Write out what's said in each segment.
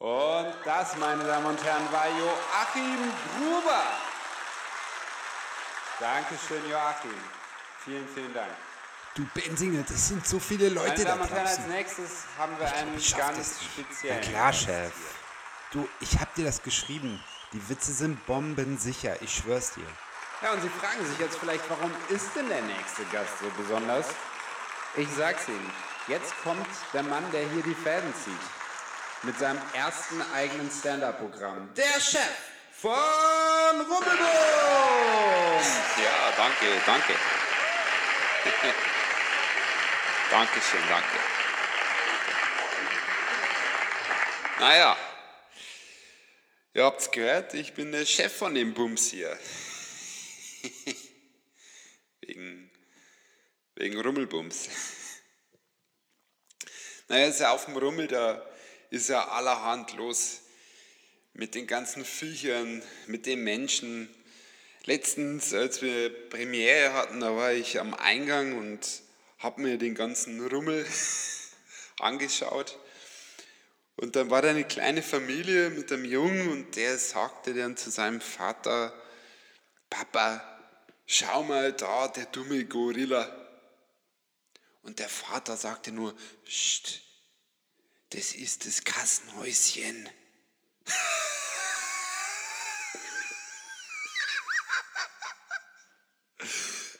Und das, meine Damen und Herren, war Joachim Gruber. Dankeschön, Joachim. Vielen, vielen Dank. Du Bensinger, das sind so viele Leute Meine da Damen und Herren, als nächstes haben wir einen schaff ganz speziellen. Na klar, Chef. Du, ich hab dir das geschrieben. Die Witze sind bombensicher, ich schwör's dir. Ja, und Sie fragen sich jetzt vielleicht, warum ist denn der nächste Gast so besonders? Ich sag's Ihnen. Jetzt kommt der Mann, der hier die Fäden zieht. Mit seinem ersten eigenen Stand-Up-Programm. Der Chef von Rubbelboom! Ja, danke, danke. Dankeschön, danke. Naja, ihr habt's gehört, ich bin der Chef von dem Bums hier. wegen, wegen Rummelbums. Naja, ist ja auf dem Rummel, da ist ja allerhand los. Mit den ganzen Viechern, mit den Menschen. Letztens, als wir Premiere hatten, da war ich am Eingang und habe mir den ganzen Rummel angeschaut. Und dann war da eine kleine Familie mit einem Jungen und der sagte dann zu seinem Vater, Papa, schau mal da, der dumme Gorilla. Und der Vater sagte nur, Psst, das ist das Kassenhäuschen.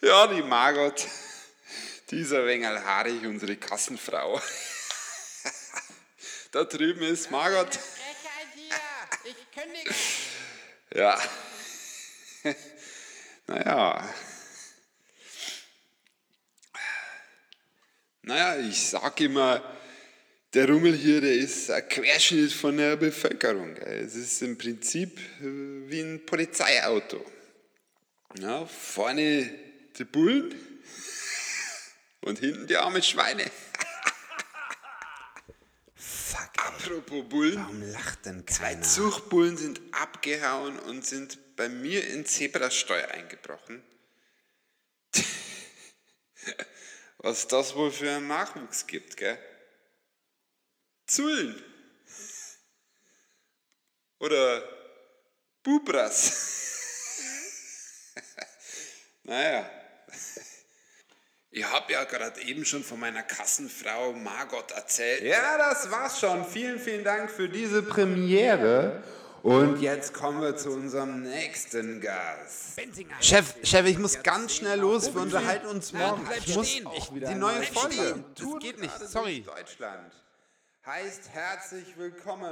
Ja, die Margot, dieser Wengel haarig, unsere Kassenfrau. Da drüben ist Margot. Ich kündige. Ja. Naja. Naja, ich sag immer, der Rummel hier, der ist ein Querschnitt von der Bevölkerung. Es ist im Prinzip äh, wie ein Polizeiauto. Ja, vorne die Bullen und hinten die armen Schweine. Fuck, ey. Apropos Bullen. Warum lacht denn Zwei keiner? Zuchtbullen sind abgehauen und sind bei mir in Zebrasteu eingebrochen. Was das wohl für einen Nachwuchs gibt, gell? Zullen. Oder Bubras. naja. Ich habe ja gerade eben schon von meiner Kassenfrau Margot erzählt. Ja, das war's schon. Vielen, vielen Dank für diese Premiere. Und jetzt kommen wir zu unserem nächsten Gast. Chef, Chef, ich muss ganz schnell los. Wir unterhalten uns morgen. Ich muss die neue Folge. Das geht nicht, sorry. Deutschland. Heißt herzlich willkommen.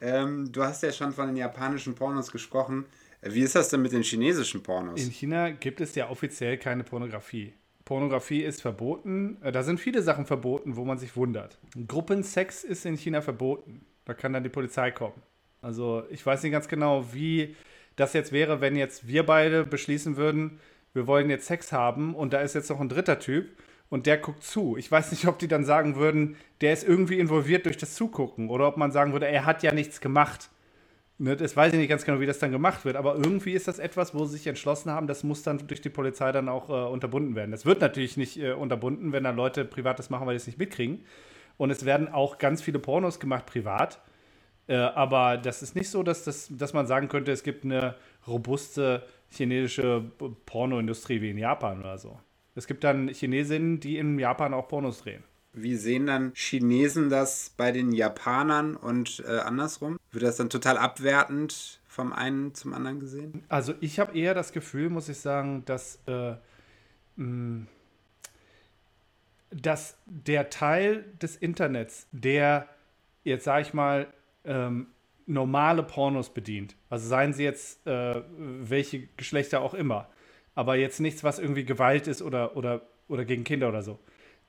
Ähm, du hast ja schon von den japanischen Pornos gesprochen. Wie ist das denn mit den chinesischen Pornos? In China gibt es ja offiziell keine Pornografie. Pornografie ist verboten. Äh, Da sind viele Sachen verboten, wo man sich wundert. Gruppensex ist in China verboten. Da kann dann die Polizei kommen. Also ich weiß nicht ganz genau, wie das jetzt wäre, wenn jetzt wir beide beschließen würden, wir wollen jetzt Sex haben und da ist jetzt noch ein dritter Typ und der guckt zu. Ich weiß nicht, ob die dann sagen würden, der ist irgendwie involviert durch das Zugucken oder ob man sagen würde, er hat ja nichts gemacht. Ne, das weiß ich nicht ganz genau, wie das dann gemacht wird, aber irgendwie ist das etwas, wo sie sich entschlossen haben, das muss dann durch die Polizei dann auch äh, unterbunden werden. Das wird natürlich nicht äh, unterbunden, wenn da Leute Privates machen, weil die es nicht mitkriegen. Und es werden auch ganz viele Pornos gemacht privat. Äh, aber das ist nicht so, dass, das, dass man sagen könnte, es gibt eine robuste chinesische Pornoindustrie wie in Japan oder so. Es gibt dann Chinesinnen, die in Japan auch Pornos drehen. Wie sehen dann Chinesen das bei den Japanern und äh, andersrum? Wird das dann total abwertend vom einen zum anderen gesehen? Also ich habe eher das Gefühl, muss ich sagen, dass, äh, mh, dass der Teil des Internets, der jetzt sage ich mal ähm, normale Pornos bedient, also seien sie jetzt äh, welche Geschlechter auch immer, aber jetzt nichts, was irgendwie Gewalt ist oder, oder, oder gegen Kinder oder so,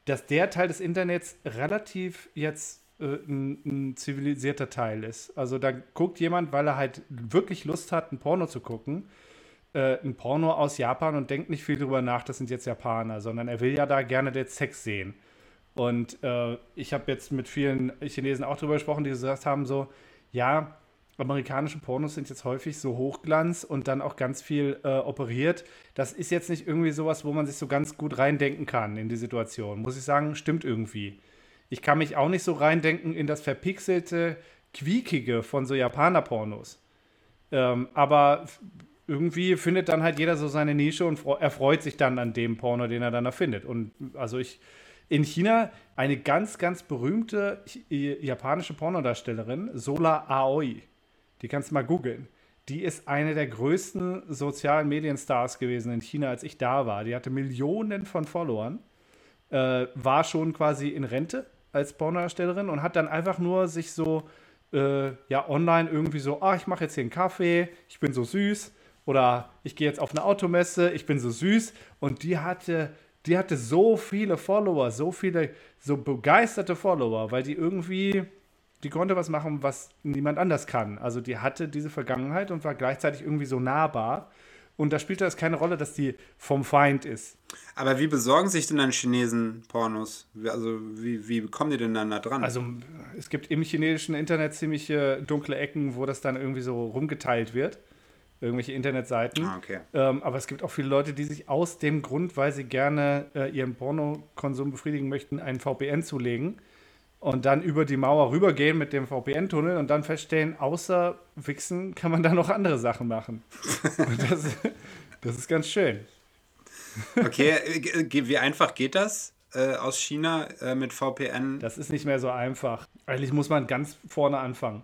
dass der Teil des Internets relativ jetzt äh, ein, ein zivilisierter Teil ist. Also da guckt jemand, weil er halt wirklich Lust hat, ein Porno zu gucken, äh, ein Porno aus Japan und denkt nicht viel drüber nach, das sind jetzt Japaner, sondern er will ja da gerne den Sex sehen. Und äh, ich habe jetzt mit vielen Chinesen auch drüber gesprochen, die gesagt haben so, ja, amerikanische Pornos sind jetzt häufig so Hochglanz und dann auch ganz viel äh, operiert. Das ist jetzt nicht irgendwie sowas, wo man sich so ganz gut reindenken kann in die Situation. Muss ich sagen, stimmt irgendwie. Ich kann mich auch nicht so reindenken in das verpixelte, quiekige von so Japaner-Pornos. Ähm, aber irgendwie findet dann halt jeder so seine Nische und erfreut sich dann an dem Porno, den er dann erfindet. Und also ich in China eine ganz, ganz berühmte japanische Pornodarstellerin, Sola Aoi. Die kannst du mal googeln. Die ist eine der größten sozialen Medienstars gewesen in China, als ich da war. Die hatte Millionen von Followern, äh, war schon quasi in Rente als Pornodarstellerin und hat dann einfach nur sich so äh, ja online irgendwie so, ah, ich mache jetzt hier einen Kaffee, ich bin so süß oder ich gehe jetzt auf eine Automesse, ich bin so süß und die hatte die hatte so viele Follower, so viele, so begeisterte Follower, weil die irgendwie, die konnte was machen, was niemand anders kann. Also die hatte diese Vergangenheit und war gleichzeitig irgendwie so nahbar. Und da spielte es keine Rolle, dass die vom Feind ist. Aber wie besorgen sich denn dann Chinesen Pornos? Also wie, wie kommen die denn dann da dran? Also es gibt im chinesischen Internet ziemliche dunkle Ecken, wo das dann irgendwie so rumgeteilt wird irgendwelche Internetseiten. Ah, okay. Ähm, aber es gibt auch viele Leute, die sich aus dem Grund, weil sie gerne äh, ihren Pornokonsum befriedigen möchten, einen VPN zulegen und dann über die Mauer rübergehen mit dem VPN-Tunnel und dann feststellen, außer Wichsen kann man da noch andere Sachen machen. das, das, ist ganz schön. Okay, äh, wie einfach geht das? Äh, aus China äh, mit VPN? Das ist nicht mehr so einfach. Eigentlich muss man ganz vorne anfangen.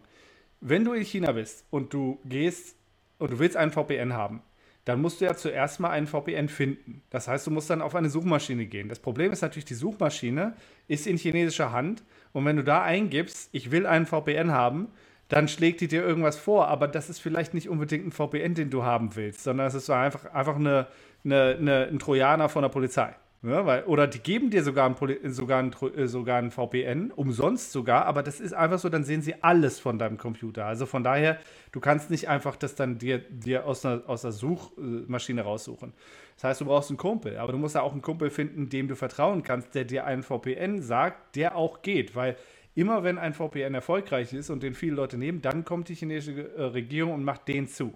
Wenn du in China bist und du gehst und du willst einen VPN haben, dann musst du ja zuerst mal einen VPN finden. Das heißt, du musst dann auf eine Suchmaschine gehen. Das Problem ist natürlich, die Suchmaschine ist in chinesischer Hand und wenn du da eingibst, ich will einen VPN haben, dann schlägt die dir irgendwas vor, aber das ist vielleicht nicht unbedingt ein VPN, den du haben willst, sondern es ist einfach, einfach eine, eine, eine, ein Trojaner von der Polizei. Ja, weil, oder die geben dir sogar ein, sogar, ein, äh, sogar ein VPN, umsonst sogar, aber das ist einfach so, dann sehen sie alles von deinem Computer. Also von daher, du kannst nicht einfach das dann dir, dir aus, einer, aus der Suchmaschine raussuchen. Das heißt, du brauchst einen Kumpel, aber du musst ja auch einen Kumpel finden, dem du vertrauen kannst, der dir einen VPN sagt, der auch geht, weil immer wenn ein VPN erfolgreich ist und den viele Leute nehmen, dann kommt die chinesische äh, Regierung und macht den zu.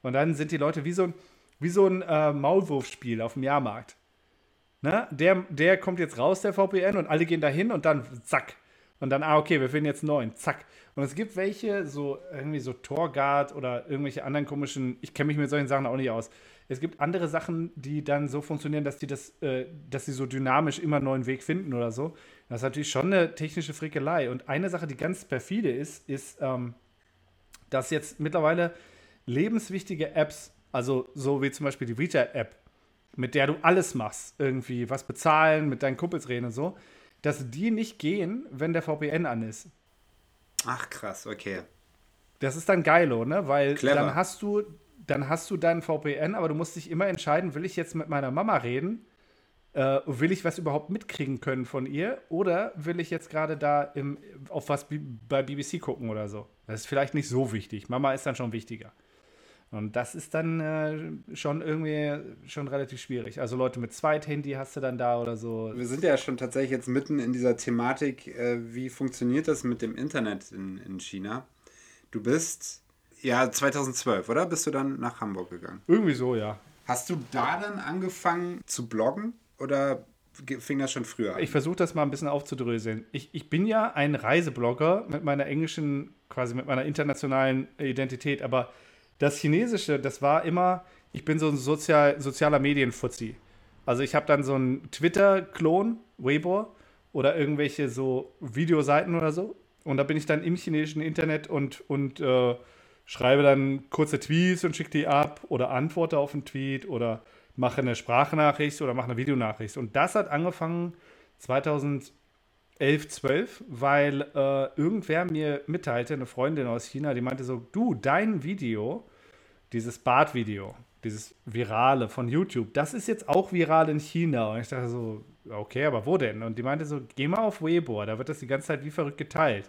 Und dann sind die Leute wie so ein, wie so ein äh, Maulwurfspiel auf dem Jahrmarkt. Ne? Der, der kommt jetzt raus, der VPN, und alle gehen dahin und dann zack. Und dann, ah, okay, wir finden jetzt neuen, zack. Und es gibt welche, so irgendwie so Torguard oder irgendwelche anderen komischen, ich kenne mich mit solchen Sachen auch nicht aus. Es gibt andere Sachen, die dann so funktionieren, dass die das, äh, dass sie so dynamisch immer einen neuen Weg finden oder so. Das ist natürlich schon eine technische Frickelei. Und eine Sache, die ganz perfide ist, ist, ähm, dass jetzt mittlerweile lebenswichtige Apps, also so wie zum Beispiel die Vita-App, mit der du alles machst, irgendwie was bezahlen, mit deinen Kumpels reden und so, dass die nicht gehen, wenn der VPN an ist. Ach krass, okay. Das ist dann geilo, ne? Weil Clever. dann hast du dann hast du deinen VPN, aber du musst dich immer entscheiden, will ich jetzt mit meiner Mama reden? Äh, will ich was überhaupt mitkriegen können von ihr? Oder will ich jetzt gerade da im, auf was bei BBC gucken oder so? Das ist vielleicht nicht so wichtig. Mama ist dann schon wichtiger. Und das ist dann äh, schon irgendwie schon relativ schwierig. Also Leute mit Zweithandy hast du dann da oder so. Wir sind ja schon tatsächlich jetzt mitten in dieser Thematik, äh, wie funktioniert das mit dem Internet in, in China? Du bist ja 2012, oder? Bist du dann nach Hamburg gegangen? Irgendwie so, ja. Hast du da dann angefangen zu bloggen oder fing das schon früher an? Ich versuche das mal ein bisschen aufzudröseln. Ich, ich bin ja ein Reiseblogger mit meiner englischen, quasi mit meiner internationalen Identität, aber das Chinesische, das war immer, ich bin so ein sozial, sozialer Medienfuzzi. Also ich habe dann so einen Twitter-Klon, Weibo, oder irgendwelche so Videoseiten oder so. Und da bin ich dann im chinesischen Internet und, und äh, schreibe dann kurze Tweets und schicke die ab oder antworte auf einen Tweet oder mache eine Sprachnachricht oder mache eine Videonachricht. Und das hat angefangen 2011, 12, weil äh, irgendwer mir mitteilte, eine Freundin aus China, die meinte so, du, dein Video dieses Badvideo, dieses Virale von YouTube, das ist jetzt auch viral in China. Und ich dachte so, okay, aber wo denn? Und die meinte so, geh mal auf Weibo, da wird das die ganze Zeit wie verrückt geteilt.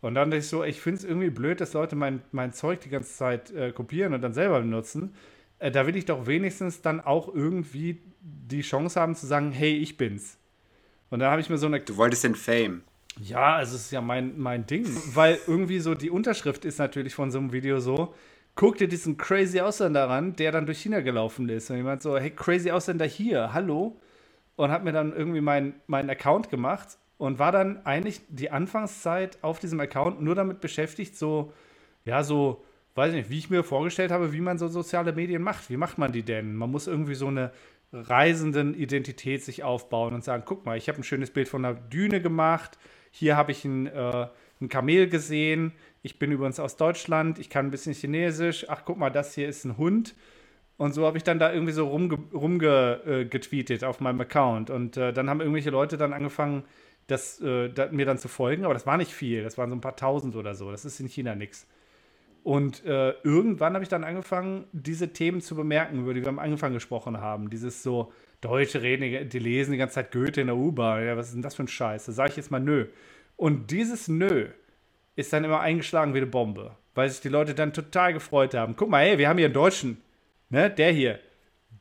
Und dann dachte ich so, ich finde es irgendwie blöd, dass Leute mein, mein Zeug die ganze Zeit äh, kopieren und dann selber benutzen. Äh, da will ich doch wenigstens dann auch irgendwie die Chance haben zu sagen, hey, ich bin's. Und dann habe ich mir so eine. Du wolltest den Fame. Ja, also es ist ja mein, mein Ding. Weil irgendwie so die Unterschrift ist natürlich von so einem Video so, guck dir diesen crazy Ausländer ran, der dann durch China gelaufen ist. Und jemand so, hey, crazy Ausländer hier, hallo. Und hat mir dann irgendwie meinen mein Account gemacht und war dann eigentlich die Anfangszeit auf diesem Account nur damit beschäftigt, so, ja, so, weiß nicht, wie ich mir vorgestellt habe, wie man so soziale Medien macht. Wie macht man die denn? Man muss irgendwie so eine reisenden Identität sich aufbauen und sagen, guck mal, ich habe ein schönes Bild von einer Düne gemacht, hier habe ich ein, äh, ein Kamel gesehen, ich bin übrigens aus Deutschland, ich kann ein bisschen Chinesisch, ach guck mal, das hier ist ein Hund. Und so habe ich dann da irgendwie so rumgetweetet rumge, äh, auf meinem Account. Und äh, dann haben irgendwelche Leute dann angefangen, das, äh, da, mir dann zu folgen, aber das war nicht viel, das waren so ein paar tausend oder so. Das ist in China nichts. Und äh, irgendwann habe ich dann angefangen, diese Themen zu bemerken, über die wir am Anfang gesprochen haben. Dieses so, Deutsche reden, die lesen die ganze Zeit Goethe in der U-Bahn. Ja, was ist denn das für ein Scheiß? Da sage ich jetzt mal nö. Und dieses Nö ist dann immer eingeschlagen wie eine Bombe, weil sich die Leute dann total gefreut haben. Guck mal, hey, wir haben hier einen Deutschen, ne, der hier,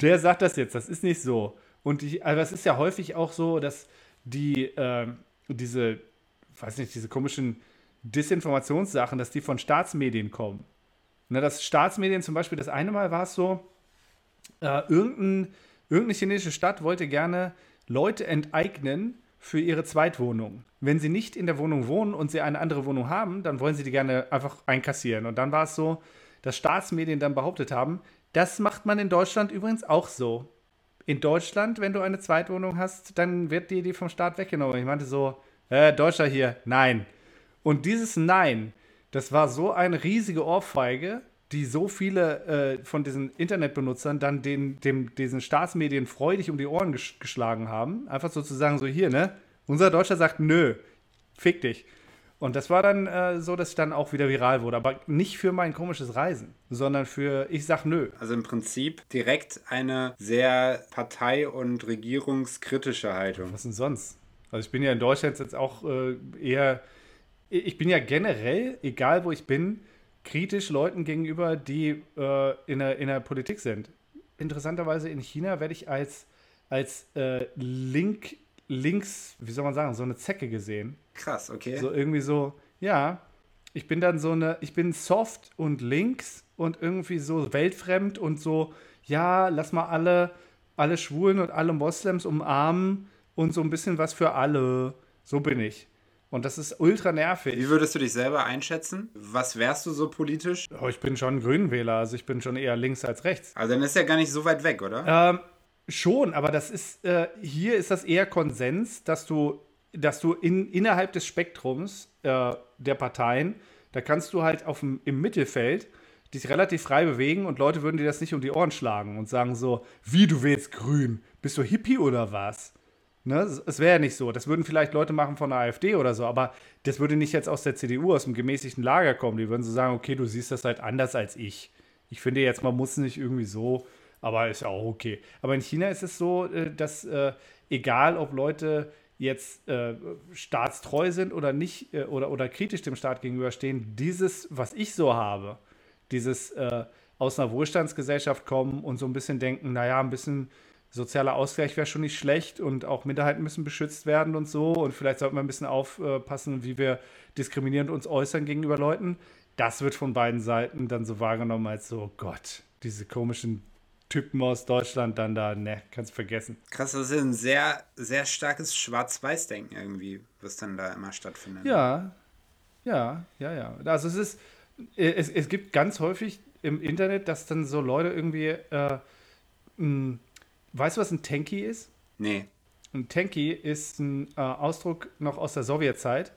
der sagt das jetzt, das ist nicht so. Und ich, also es ist ja häufig auch so, dass die, äh, diese, weiß nicht, diese komischen Disinformationssachen, dass die von Staatsmedien kommen. Ne, dass Staatsmedien zum Beispiel, das eine Mal war es so, äh, irgendein, irgendeine chinesische Stadt wollte gerne Leute enteignen für ihre Zweitwohnung. Wenn sie nicht in der Wohnung wohnen und sie eine andere Wohnung haben, dann wollen sie die gerne einfach einkassieren. Und dann war es so, dass Staatsmedien dann behauptet haben, das macht man in Deutschland übrigens auch so. In Deutschland, wenn du eine Zweitwohnung hast, dann wird dir die vom Staat weggenommen. Ich meinte so, äh, Deutscher hier, nein. Und dieses Nein, das war so eine riesige Ohrfeige, die so viele äh, von diesen Internetbenutzern dann den, dem, diesen Staatsmedien freudig um die Ohren ges geschlagen haben. Einfach sozusagen so hier, ne? Unser Deutscher sagt, nö, fick dich. Und das war dann äh, so, dass ich dann auch wieder viral wurde. Aber nicht für mein komisches Reisen, sondern für ich sag nö. Also im Prinzip direkt eine sehr partei- und regierungskritische Haltung. Was denn sonst? Also ich bin ja in Deutschland jetzt auch äh, eher ich bin ja generell, egal wo ich bin, kritisch Leuten gegenüber, die äh, in, der, in der Politik sind. Interessanterweise in China werde ich als, als äh, Link, links, wie soll man sagen, so eine Zecke gesehen. Krass, okay. So irgendwie so, ja, ich bin dann so eine, ich bin soft und links und irgendwie so weltfremd und so, ja, lass mal alle, alle Schwulen und alle Moslems umarmen und so ein bisschen was für alle. So bin ich. Und das ist ultra nervig. Wie würdest du dich selber einschätzen? Was wärst du so politisch? Oh, ich bin schon Grünwähler, also ich bin schon eher links als rechts. Also dann ist ja gar nicht so weit weg, oder? Ähm, schon, aber das ist, äh, hier ist das eher Konsens, dass du, dass du in, innerhalb des Spektrums äh, der Parteien, da kannst du halt auf dem, im Mittelfeld dich relativ frei bewegen und Leute würden dir das nicht um die Ohren schlagen und sagen so, wie du wählst grün, bist du Hippie oder was? Ne? Es wäre ja nicht so. Das würden vielleicht Leute machen von der AfD oder so, aber das würde nicht jetzt aus der CDU, aus dem gemäßigten Lager kommen. Die würden so sagen, okay, du siehst das halt anders als ich. Ich finde jetzt, man muss nicht irgendwie so, aber ist ja auch okay. Aber in China ist es so, äh, dass äh, egal, ob Leute jetzt äh, staatstreu sind oder nicht äh, oder, oder kritisch dem Staat gegenüberstehen, dieses, was ich so habe, dieses äh, aus einer Wohlstandsgesellschaft kommen und so ein bisschen denken, naja, ein bisschen sozialer Ausgleich wäre schon nicht schlecht und auch Minderheiten müssen beschützt werden und so. Und vielleicht sollten wir ein bisschen aufpassen, wie wir diskriminierend uns äußern gegenüber Leuten. Das wird von beiden Seiten dann so wahrgenommen als so, oh Gott, diese komischen Typen aus Deutschland dann da, ne, kannst vergessen. Krass, das ist ein sehr, sehr starkes Schwarz-Weiß-Denken irgendwie, was dann da immer stattfindet. Ja, ja, ja, ja. Also es ist, es, es gibt ganz häufig im Internet, dass dann so Leute irgendwie äh, Weißt du, was ein Tanky ist? Nee. Ein Tanky ist ein äh, Ausdruck noch aus der Sowjetzeit.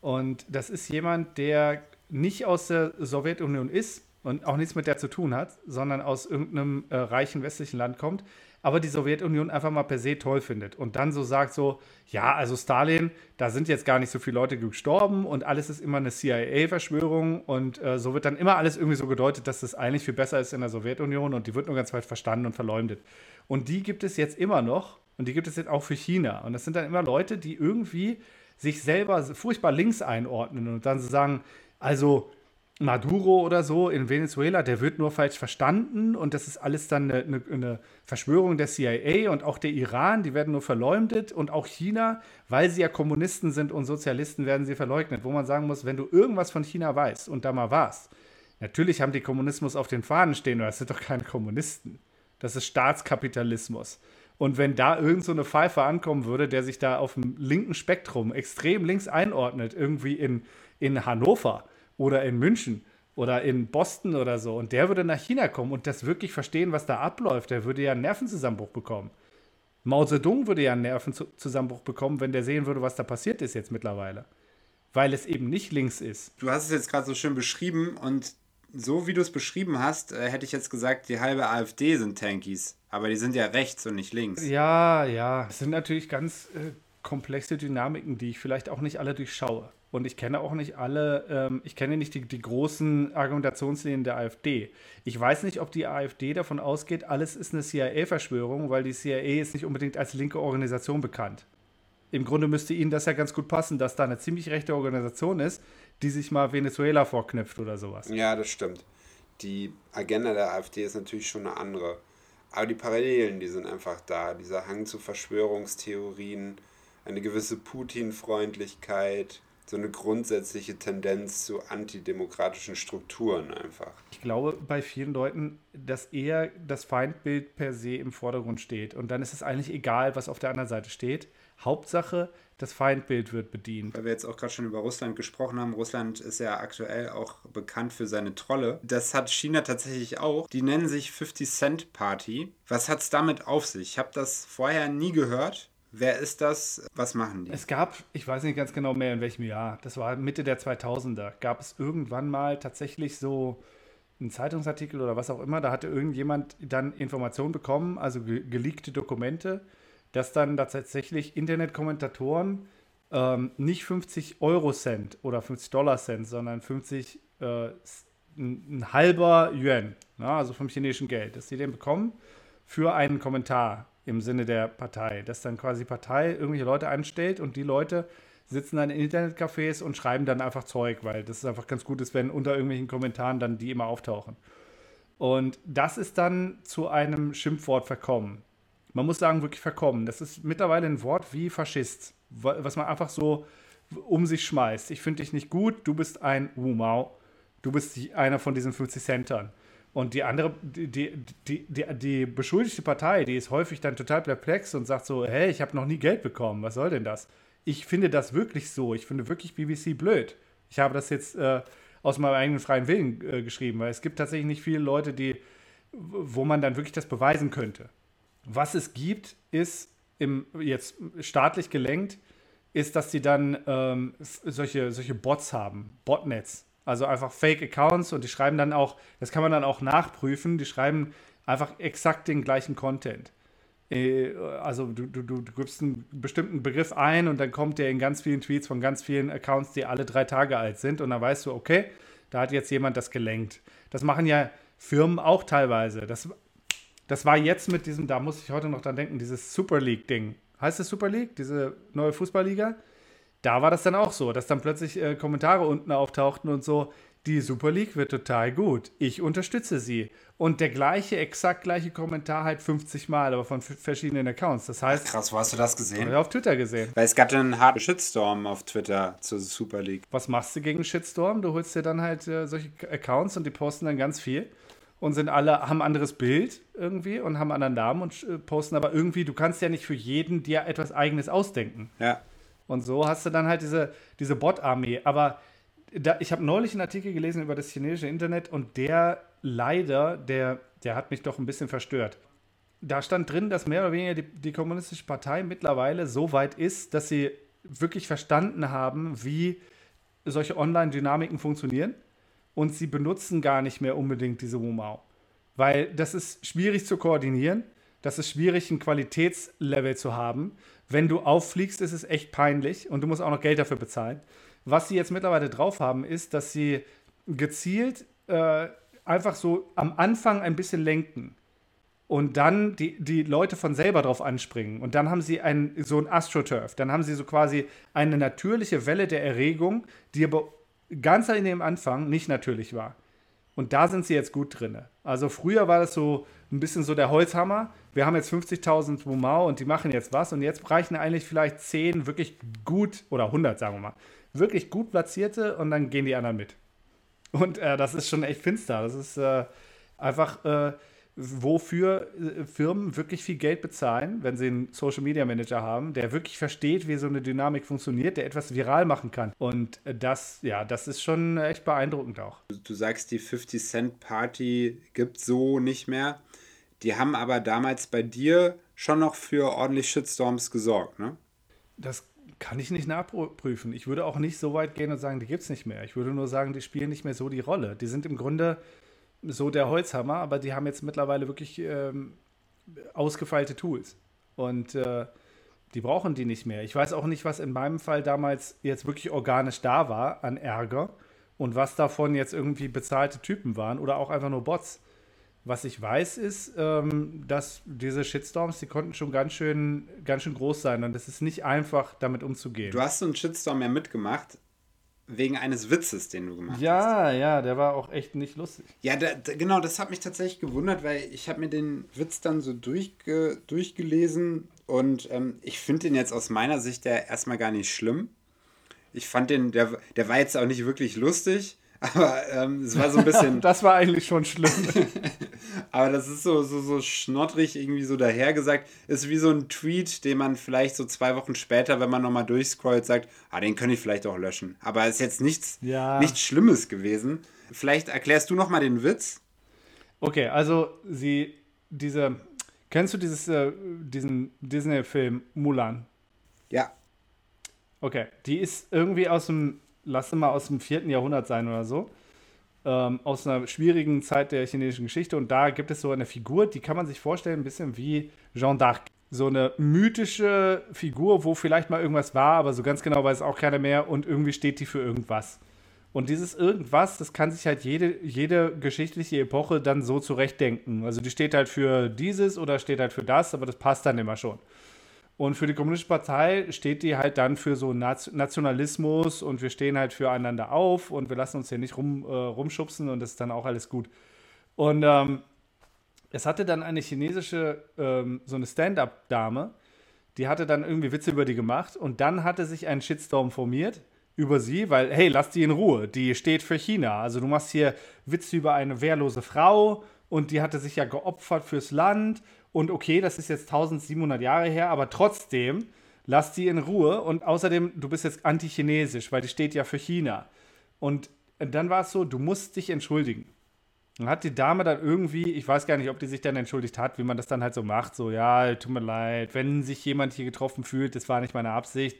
Und das ist jemand, der nicht aus der Sowjetunion ist und auch nichts mit der zu tun hat, sondern aus irgendeinem äh, reichen westlichen Land kommt, aber die Sowjetunion einfach mal per se toll findet und dann so sagt so, ja, also Stalin, da sind jetzt gar nicht so viele Leute gestorben und alles ist immer eine CIA-Verschwörung und äh, so wird dann immer alles irgendwie so gedeutet, dass das eigentlich viel besser ist in der Sowjetunion und die wird nur ganz weit verstanden und verleumdet. Und die gibt es jetzt immer noch und die gibt es jetzt auch für China. Und das sind dann immer Leute, die irgendwie sich selber furchtbar links einordnen und dann so sagen, also Maduro oder so in Venezuela, der wird nur falsch verstanden und das ist alles dann eine, eine, Verschwörung der CIA und auch der Iran, die werden nur verleumdet und auch China, weil sie ja Kommunisten sind und Sozialisten, werden sie verleugnet. Wo man sagen muss, wenn du irgendwas von China weißt und da mal warst, natürlich haben die Kommunismus auf den Fahnen stehen, das sind doch keine Kommunisten. Das ist Staatskapitalismus. Und wenn da irgend so eine Pfeife ankommen würde, der sich da auf dem linken Spektrum extrem links einordnet, irgendwie in, in Hannover, oder in München oder in Boston oder so und der würde nach China kommen und das wirklich verstehen, was da abläuft, der würde ja einen Nervenzusammenbruch bekommen. Mao Zedong würde ja einen Nervenzusammenbruch bekommen, wenn der sehen würde, was da passiert ist jetzt mittlerweile. Weil es eben nicht links ist. Du hast es jetzt gerade so schön beschrieben und so wie du es beschrieben hast, äh, hätte ich jetzt gesagt, die halbe AfD sind Tankies. Aber die sind ja rechts und nicht links. Ja, ja. Es sind natürlich ganz äh, komplexe Dynamiken, die ich vielleicht auch nicht alle durchschaue. Und ich kenne auch nicht alle, ähm, ich kenne nicht die, die großen Argumentationslinien der AfD. Ich weiß nicht, ob die AfD davon ausgeht, alles ist eine CIA-Verschwörung, weil die CIA ist nicht unbedingt als linke Organisation bekannt. Im Grunde müsste ihnen das ja ganz gut passen, dass da eine ziemlich rechte Organisation ist, die sich mal Venezuela vorknüpft oder sowas. Ja, das stimmt. Die Agenda der AfD ist natürlich schon eine andere. Aber die Parallelen, die sind einfach da. Dieser Hang zu Verschwörungstheorien, eine gewisse Putin-Freundlichkeit, so eine grundsätzliche Tendenz zu antidemokratischen Strukturen einfach. Ich glaube bei vielen Leuten, dass eher das Feindbild per se im Vordergrund steht. Und dann ist es eigentlich egal, was auf der anderen Seite steht. Hauptsache, das Feindbild wird bedient. Weil wir jetzt auch gerade schon über Russland gesprochen haben. Russland ist ja aktuell auch bekannt für seine Trolle. Das hat China tatsächlich auch. Die nennen sich 50 Cent Party. Was hat es damit auf sich? Ich habe das vorher nie gehört. Wer ist das? Was machen die? Es gab, ich weiß nicht ganz genau mehr in welchem Jahr, das war Mitte der 2000er, gab es irgendwann mal tatsächlich so einen Zeitungsartikel oder was auch immer, da hatte irgendjemand dann Informationen bekommen, also ge geleakte Dokumente, dass dann da tatsächlich Internetkommentatoren ähm, nicht 50 Euro Cent oder 50 Dollar Cent, sondern 50 äh, ein, ein halber Yuan, na, ne, also vom chinesischen Geld, dass sie den bekommen für einen Kommentar im Sinne der Partei, dass dann quasi Partei irgendwelche Leute anstellt und die Leute sitzen dann in Internetcafés und schreiben dann einfach Zeug, weil das einfach ganz gut ist, wenn unter irgendwelchen Kommentaren dann die immer auftauchen. Und das ist dann zu einem Schimpfwort verkommen. Man muss sagen, wirklich verkommen. Das ist mittlerweile ein Wort wie Faschist, was man einfach so um sich schmeißt. Ich finde dich nicht gut, du bist ein Wumau. Du bist einer von diesen 50 Centern. Und die andere, die, die, die, die, beschuldigte Partei, die ist häufig dann total perplex und sagt so, hey, ich habe noch nie Geld bekommen, was soll denn das? Ich finde das wirklich so. Ich finde wirklich BBC blöd. Ich habe das jetzt äh, aus meinem eigenen freien Willen äh, geschrieben, weil es gibt tatsächlich nicht viele Leute, die, wo man dann wirklich das beweisen könnte. Was es gibt, ist im, jetzt staatlich gelenkt, ist, dass sie dann ähm, solche, solche Bots haben, Botnets. Also einfach Fake-Accounts und die schreiben dann auch, das kann man dann auch nachprüfen, die schreiben einfach exakt den gleichen Content. Äh, also du, du, du gibst einen bestimmten Begriff ein und dann kommt der in ganz vielen Tweets von ganz vielen Accounts, die alle drei Tage alt sind und dann weißt du, okay, da hat jetzt jemand das gelenkt. Das machen ja Firmen auch teilweise. Das, das war jetzt mit diesem, da muss ich heute noch dran denken, dieses Super League-Ding. Heißt es Super League, diese neue Fußballliga? Da war das dann auch so, dass dann plötzlich äh, Kommentare unten auftauchten und so, die Super League wird total gut. Ich unterstütze sie. Und der gleiche, exakt gleiche Kommentar halt 50 Mal, aber von verschiedenen Accounts. Das heißt. Krass, wo hast du das gesehen? Auf Twitter gesehen. Weil es gab einen harten Shitstorm auf Twitter zur Super League. Was machst du gegen Shitstorm? Du holst dir dann halt äh, solche Accounts und die posten dann ganz viel und sind alle, haben ein anderes Bild irgendwie und haben einen anderen Namen und äh, posten aber irgendwie, du kannst ja nicht für jeden dir etwas Eigenes ausdenken. Ja. Und so hast du dann halt diese, diese Bot-Armee. Aber da, ich habe neulich einen Artikel gelesen über das chinesische Internet und der leider, der, der hat mich doch ein bisschen verstört. Da stand drin, dass mehr oder weniger die, die Kommunistische Partei mittlerweile so weit ist, dass sie wirklich verstanden haben, wie solche Online-Dynamiken funktionieren. Und sie benutzen gar nicht mehr unbedingt diese Wumau. Weil das ist schwierig zu koordinieren. Das ist schwierig, ein Qualitätslevel zu haben. Wenn du auffliegst, ist es echt peinlich und du musst auch noch Geld dafür bezahlen. Was sie jetzt mittlerweile drauf haben, ist, dass sie gezielt äh, einfach so am Anfang ein bisschen lenken und dann die, die Leute von selber drauf anspringen. Und dann haben sie ein, so ein AstroTurf. Dann haben sie so quasi eine natürliche Welle der Erregung, die aber ganz in dem Anfang nicht natürlich war. Und da sind sie jetzt gut drin. Also früher war das so ein bisschen so der Holzhammer. Wir haben jetzt 50.000 Wumau und die machen jetzt was. Und jetzt reichen eigentlich vielleicht 10 wirklich gut, oder 100 sagen wir mal, wirklich gut platzierte und dann gehen die anderen mit. Und äh, das ist schon echt finster. Das ist äh, einfach, äh, wofür äh, Firmen wirklich viel Geld bezahlen, wenn sie einen Social Media Manager haben, der wirklich versteht, wie so eine Dynamik funktioniert, der etwas viral machen kann. Und äh, das, ja, das ist schon echt beeindruckend auch. Du sagst, die 50 Cent Party gibt so nicht mehr. Die haben aber damals bei dir schon noch für ordentlich Shitstorms gesorgt, ne? Das kann ich nicht nachprüfen. Ich würde auch nicht so weit gehen und sagen, die gibt es nicht mehr. Ich würde nur sagen, die spielen nicht mehr so die Rolle. Die sind im Grunde so der Holzhammer, aber die haben jetzt mittlerweile wirklich ähm, ausgefeilte Tools. Und äh, die brauchen die nicht mehr. Ich weiß auch nicht, was in meinem Fall damals jetzt wirklich organisch da war an Ärger und was davon jetzt irgendwie bezahlte Typen waren oder auch einfach nur Bots. Was ich weiß, ist, ähm, dass diese Shitstorms, die konnten schon ganz schön, ganz schön groß sein und es ist nicht einfach, damit umzugehen. Du hast so einen Shitstorm ja mitgemacht, wegen eines Witzes, den du gemacht ja, hast. Ja, ja, der war auch echt nicht lustig. Ja, da, da, genau, das hat mich tatsächlich gewundert, weil ich habe mir den Witz dann so durchge, durchgelesen und ähm, ich finde den jetzt aus meiner Sicht ja erstmal gar nicht schlimm. Ich fand den, der, der war jetzt auch nicht wirklich lustig, aber ähm, es war so ein bisschen. das war eigentlich schon schlimm. aber das ist so, so, so schnottrig irgendwie so dahergesagt. Ist wie so ein Tweet, den man vielleicht so zwei Wochen später, wenn man nochmal durchscrollt, sagt, ah, den könnte ich vielleicht auch löschen. Aber es ist jetzt nichts, ja. nichts Schlimmes gewesen. Vielleicht erklärst du nochmal den Witz. Okay, also sie, diese, kennst du dieses, äh, diesen Disney-Film Mulan? Ja. Okay, die ist irgendwie aus dem lass mal aus dem vierten Jahrhundert sein oder so. Ähm, aus einer schwierigen Zeit der chinesischen Geschichte. Und da gibt es so eine Figur, die kann man sich vorstellen, ein bisschen wie Jeanne d'Arc. So eine mythische Figur, wo vielleicht mal irgendwas war, aber so ganz genau weiß auch keiner mehr und irgendwie steht die für irgendwas. Und dieses irgendwas, das kann sich halt jede, jede geschichtliche Epoche dann so zurechtdenken. Also die steht halt für dieses oder steht halt für das, aber das passt dann immer schon. Und für die Kommunistische Partei steht die halt dann für so Nationalismus und wir stehen halt füreinander auf und wir lassen uns hier nicht rum, äh, rumschubsen und das ist dann auch alles gut. Und ähm, es hatte dann eine chinesische, ähm, so eine Stand-up-Dame, die hatte dann irgendwie Witze über die gemacht und dann hatte sich ein Shitstorm formiert über sie, weil, hey, lass die in Ruhe, die steht für China. Also du machst hier Witze über eine wehrlose Frau und die hatte sich ja geopfert fürs Land und okay, das ist jetzt 1700 Jahre her, aber trotzdem, lass die in Ruhe. Und außerdem, du bist jetzt anti-chinesisch, weil die steht ja für China. Und dann war es so, du musst dich entschuldigen. Dann hat die Dame dann irgendwie, ich weiß gar nicht, ob die sich dann entschuldigt hat, wie man das dann halt so macht, so, ja, tut mir leid, wenn sich jemand hier getroffen fühlt, das war nicht meine Absicht.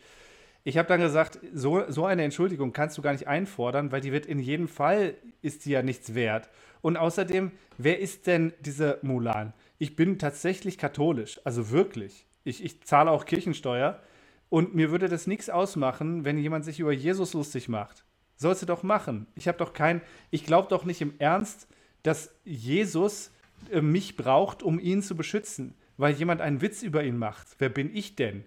Ich habe dann gesagt, so, so eine Entschuldigung kannst du gar nicht einfordern, weil die wird in jedem Fall, ist die ja nichts wert. Und außerdem, wer ist denn diese Mulan? Ich bin tatsächlich katholisch, also wirklich. Ich, ich zahle auch Kirchensteuer und mir würde das nichts ausmachen, wenn jemand sich über Jesus lustig macht. Sollst du doch machen. Ich habe doch kein, ich glaube doch nicht im Ernst, dass Jesus äh, mich braucht, um ihn zu beschützen, weil jemand einen Witz über ihn macht. Wer bin ich denn?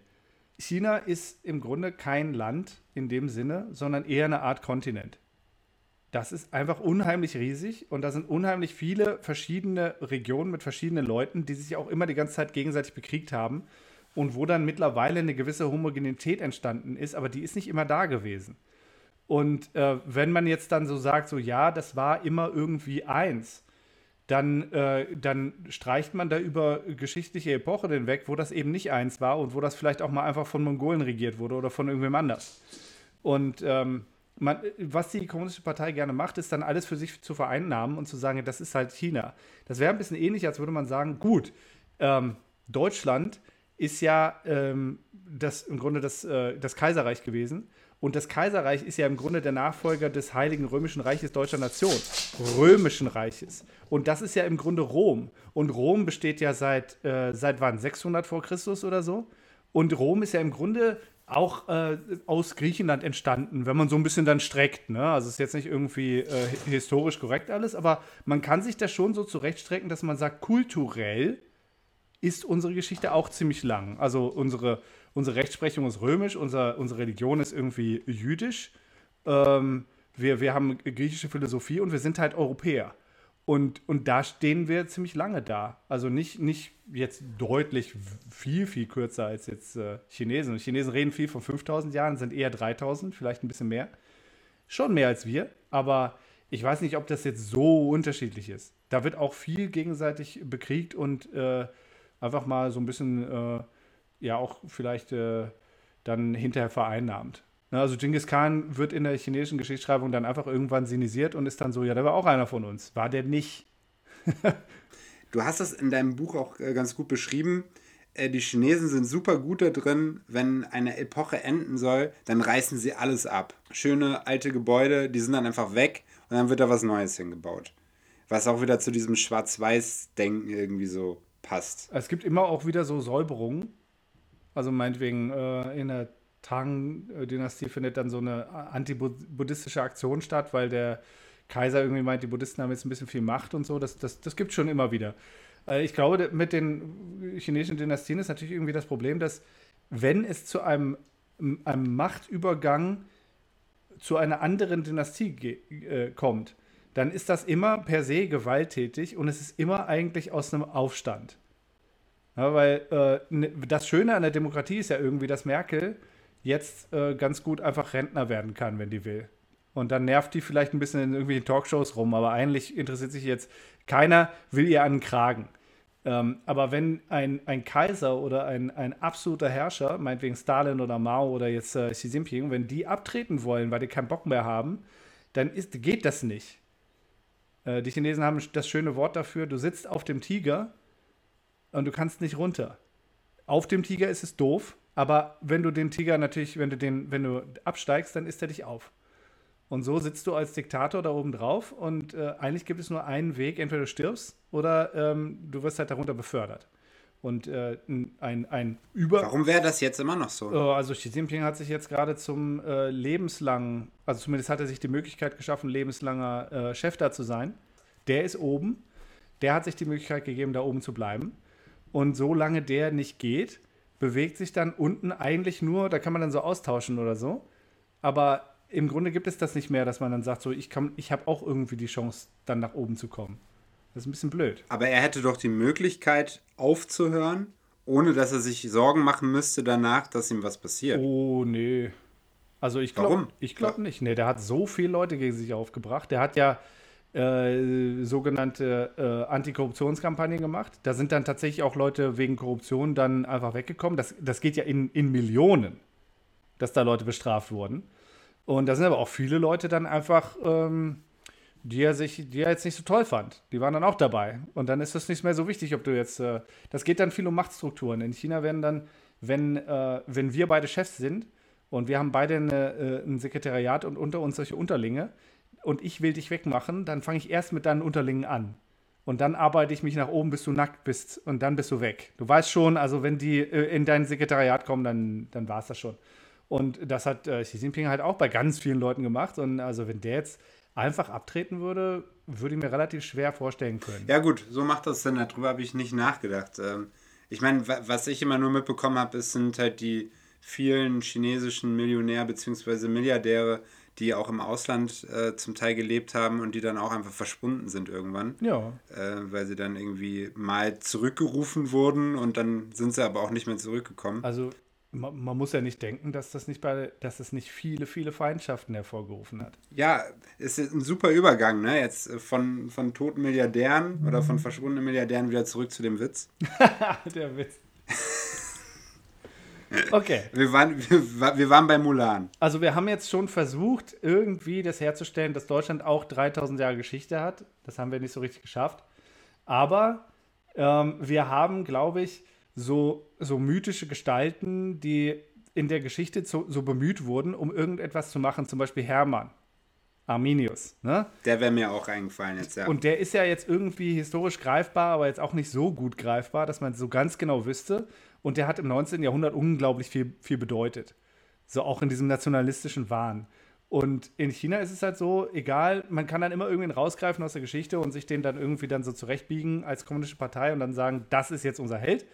China ist im Grunde kein Land in dem Sinne, sondern eher eine Art Kontinent das ist einfach unheimlich riesig und da sind unheimlich viele verschiedene Regionen mit verschiedenen Leuten, die sich auch immer die ganze Zeit gegenseitig bekriegt haben und wo dann mittlerweile eine gewisse Homogenität entstanden ist, aber die ist nicht immer da gewesen. Und äh, wenn man jetzt dann so sagt, so ja, das war immer irgendwie eins, dann, äh, dann streicht man da über geschichtliche Epochen hinweg, wo das eben nicht eins war und wo das vielleicht auch mal einfach von Mongolen regiert wurde oder von irgendwem anders. Und ähm, man, was die Kommunistische Partei gerne macht, ist dann alles für sich zu vereinnahmen und zu sagen, das ist halt China. Das wäre ein bisschen ähnlich, als würde man sagen, gut, ähm, Deutschland ist ja ähm, das, im Grunde das, äh, das Kaiserreich gewesen. Und das Kaiserreich ist ja im Grunde der Nachfolger des Heiligen Römischen Reiches deutscher Nation, Römischen Reiches. Und das ist ja im Grunde Rom. Und Rom besteht ja seit, äh, seit wann? 600 vor Christus oder so? Und Rom ist ja im Grunde auch äh, aus Griechenland entstanden, wenn man so ein bisschen dann streckt. Ne? Also es ist jetzt nicht irgendwie äh, historisch korrekt alles, aber man kann sich das schon so zurechtstrecken, dass man sagt, kulturell ist unsere Geschichte auch ziemlich lang. Also unsere, unsere Rechtsprechung ist römisch, unser, unsere Religion ist irgendwie jüdisch. Ähm, wir, wir haben griechische Philosophie und wir sind halt Europäer. Und, und da stehen wir ziemlich lange da. Also nicht, nicht jetzt deutlich viel, viel kürzer als jetzt äh, Chinesen. Und Chinesen reden viel von 5000 Jahren, sind eher 3000, vielleicht ein bisschen mehr. Schon mehr als wir, aber ich weiß nicht, ob das jetzt so unterschiedlich ist. Da wird auch viel gegenseitig bekriegt und äh, einfach mal so ein bisschen, äh, ja, auch vielleicht äh, dann hinterher vereinnahmt. Ne, also Genghis Khan wird in der chinesischen Geschichtsschreibung dann einfach irgendwann sinisiert und ist dann so, ja, der war auch einer von uns. War der nicht? du hast das in deinem Buch auch äh, ganz gut beschrieben. Äh, die Chinesen sind super gut da drin, wenn eine Epoche enden soll, dann reißen sie alles ab. Schöne alte Gebäude, die sind dann einfach weg und dann wird da was Neues hingebaut. Was auch wieder zu diesem Schwarz-Weiß-Denken irgendwie so passt. Es gibt immer auch wieder so Säuberungen. Also meinetwegen äh, in der Tang-Dynastie findet dann so eine antibuddhistische Aktion statt, weil der Kaiser irgendwie meint, die Buddhisten haben jetzt ein bisschen viel Macht und so. Das, das, das gibt es schon immer wieder. Äh, ich glaube, mit den chinesischen Dynastien ist natürlich irgendwie das Problem, dass wenn es zu einem, einem Machtübergang zu einer anderen Dynastie äh, kommt, dann ist das immer per se gewalttätig und es ist immer eigentlich aus einem Aufstand. Ja, weil äh, ne, das Schöne an der Demokratie ist ja irgendwie, dass Merkel jetzt äh, ganz gut einfach Rentner werden kann, wenn die will. Und dann nervt die vielleicht ein bisschen in irgendwelchen Talkshows rum, aber eigentlich interessiert sich jetzt keiner, will ihr einen Kragen. Ähm, aber wenn ein, ein Kaiser oder ein, ein absoluter Herrscher, meinetwegen Stalin oder Mao oder jetzt äh, Xi Jinping, wenn die abtreten wollen, weil die keinen Bock mehr haben, dann ist, geht das nicht. Äh, die Chinesen haben das schöne Wort dafür, du sitzt auf dem Tiger und du kannst nicht runter. Auf dem Tiger ist es doof, aber wenn du den Tiger natürlich, wenn du den, wenn du absteigst, dann isst er dich auf. Und so sitzt du als Diktator da oben drauf und äh, eigentlich gibt es nur einen Weg, entweder du stirbst oder ähm, du wirst halt darunter befördert. Und äh, ein, ein Über. Warum wäre das jetzt immer noch so? Äh, also Xi Jinping hat sich jetzt gerade zum äh, lebenslangen, also zumindest hat er sich die Möglichkeit geschaffen, lebenslanger äh, Chef da zu sein. Der ist oben. Der hat sich die Möglichkeit gegeben, da oben zu bleiben. Und solange der nicht geht, bewegt sich dann unten eigentlich nur, da kann man dann so austauschen oder so. Aber im Grunde gibt es das nicht mehr, dass man dann sagt, so ich, ich habe auch irgendwie die Chance, dann nach oben zu kommen. Das ist ein bisschen blöd. Aber er hätte doch die Möglichkeit aufzuhören, ohne dass er sich Sorgen machen müsste danach, dass ihm was passiert. Oh, nee. Also ich glaube ich glaub nicht. Nee, der hat so viele Leute gegen sich aufgebracht. Der hat ja äh, sogenannte äh, Antikorruptionskampagnen gemacht. Da sind dann tatsächlich auch Leute wegen Korruption dann einfach weggekommen. Das, das geht ja in, in Millionen, dass da Leute bestraft wurden. Und da sind aber auch viele Leute dann einfach, ähm, die er sich, die er jetzt nicht so toll fand. Die waren dann auch dabei. Und dann ist es nicht mehr so wichtig, ob du jetzt. Äh, das geht dann viel um Machtstrukturen. In China werden dann, wenn, äh, wenn wir beide Chefs sind und wir haben beide eine, äh, ein Sekretariat und unter uns solche Unterlinge, und ich will dich wegmachen, dann fange ich erst mit deinen Unterlingen an. Und dann arbeite ich mich nach oben, bis du nackt bist und dann bist du weg. Du weißt schon, also wenn die äh, in dein Sekretariat kommen, dann, dann war es das schon. Und das hat äh, Xi Jinping halt auch bei ganz vielen Leuten gemacht. Und also wenn der jetzt einfach abtreten würde, würde ich mir relativ schwer vorstellen können. Ja gut, so macht das Sinn. Darüber habe ich nicht nachgedacht. Ähm, ich meine, was ich immer nur mitbekommen habe, sind halt die vielen chinesischen Millionär- bzw. Milliardäre, die auch im Ausland äh, zum Teil gelebt haben und die dann auch einfach verschwunden sind irgendwann. Ja. Äh, weil sie dann irgendwie mal zurückgerufen wurden und dann sind sie aber auch nicht mehr zurückgekommen. Also man, man muss ja nicht denken, dass das nicht bei, dass es nicht viele, viele Feindschaften hervorgerufen hat. Ja, es ist ein super Übergang, ne? Jetzt äh, von, von toten Milliardären oder von verschwundenen Milliardären wieder zurück zu dem Witz. Der Witz. Okay. Wir waren, wir, wir waren bei Mulan. Also wir haben jetzt schon versucht, irgendwie das herzustellen, dass Deutschland auch 3000 Jahre Geschichte hat. Das haben wir nicht so richtig geschafft. Aber ähm, wir haben, glaube ich, so, so mythische Gestalten, die in der Geschichte so, so bemüht wurden, um irgendetwas zu machen. Zum Beispiel Hermann. Arminius. Ne? Der wäre mir auch eingefallen jetzt, ja. Und der ist ja jetzt irgendwie historisch greifbar, aber jetzt auch nicht so gut greifbar, dass man so ganz genau wüsste. Und der hat im 19. Jahrhundert unglaublich viel, viel bedeutet. So auch in diesem nationalistischen Wahn. Und in China ist es halt so, egal, man kann dann immer irgendwen rausgreifen aus der Geschichte und sich den dann irgendwie dann so zurechtbiegen als kommunistische Partei und dann sagen, das ist jetzt unser Held.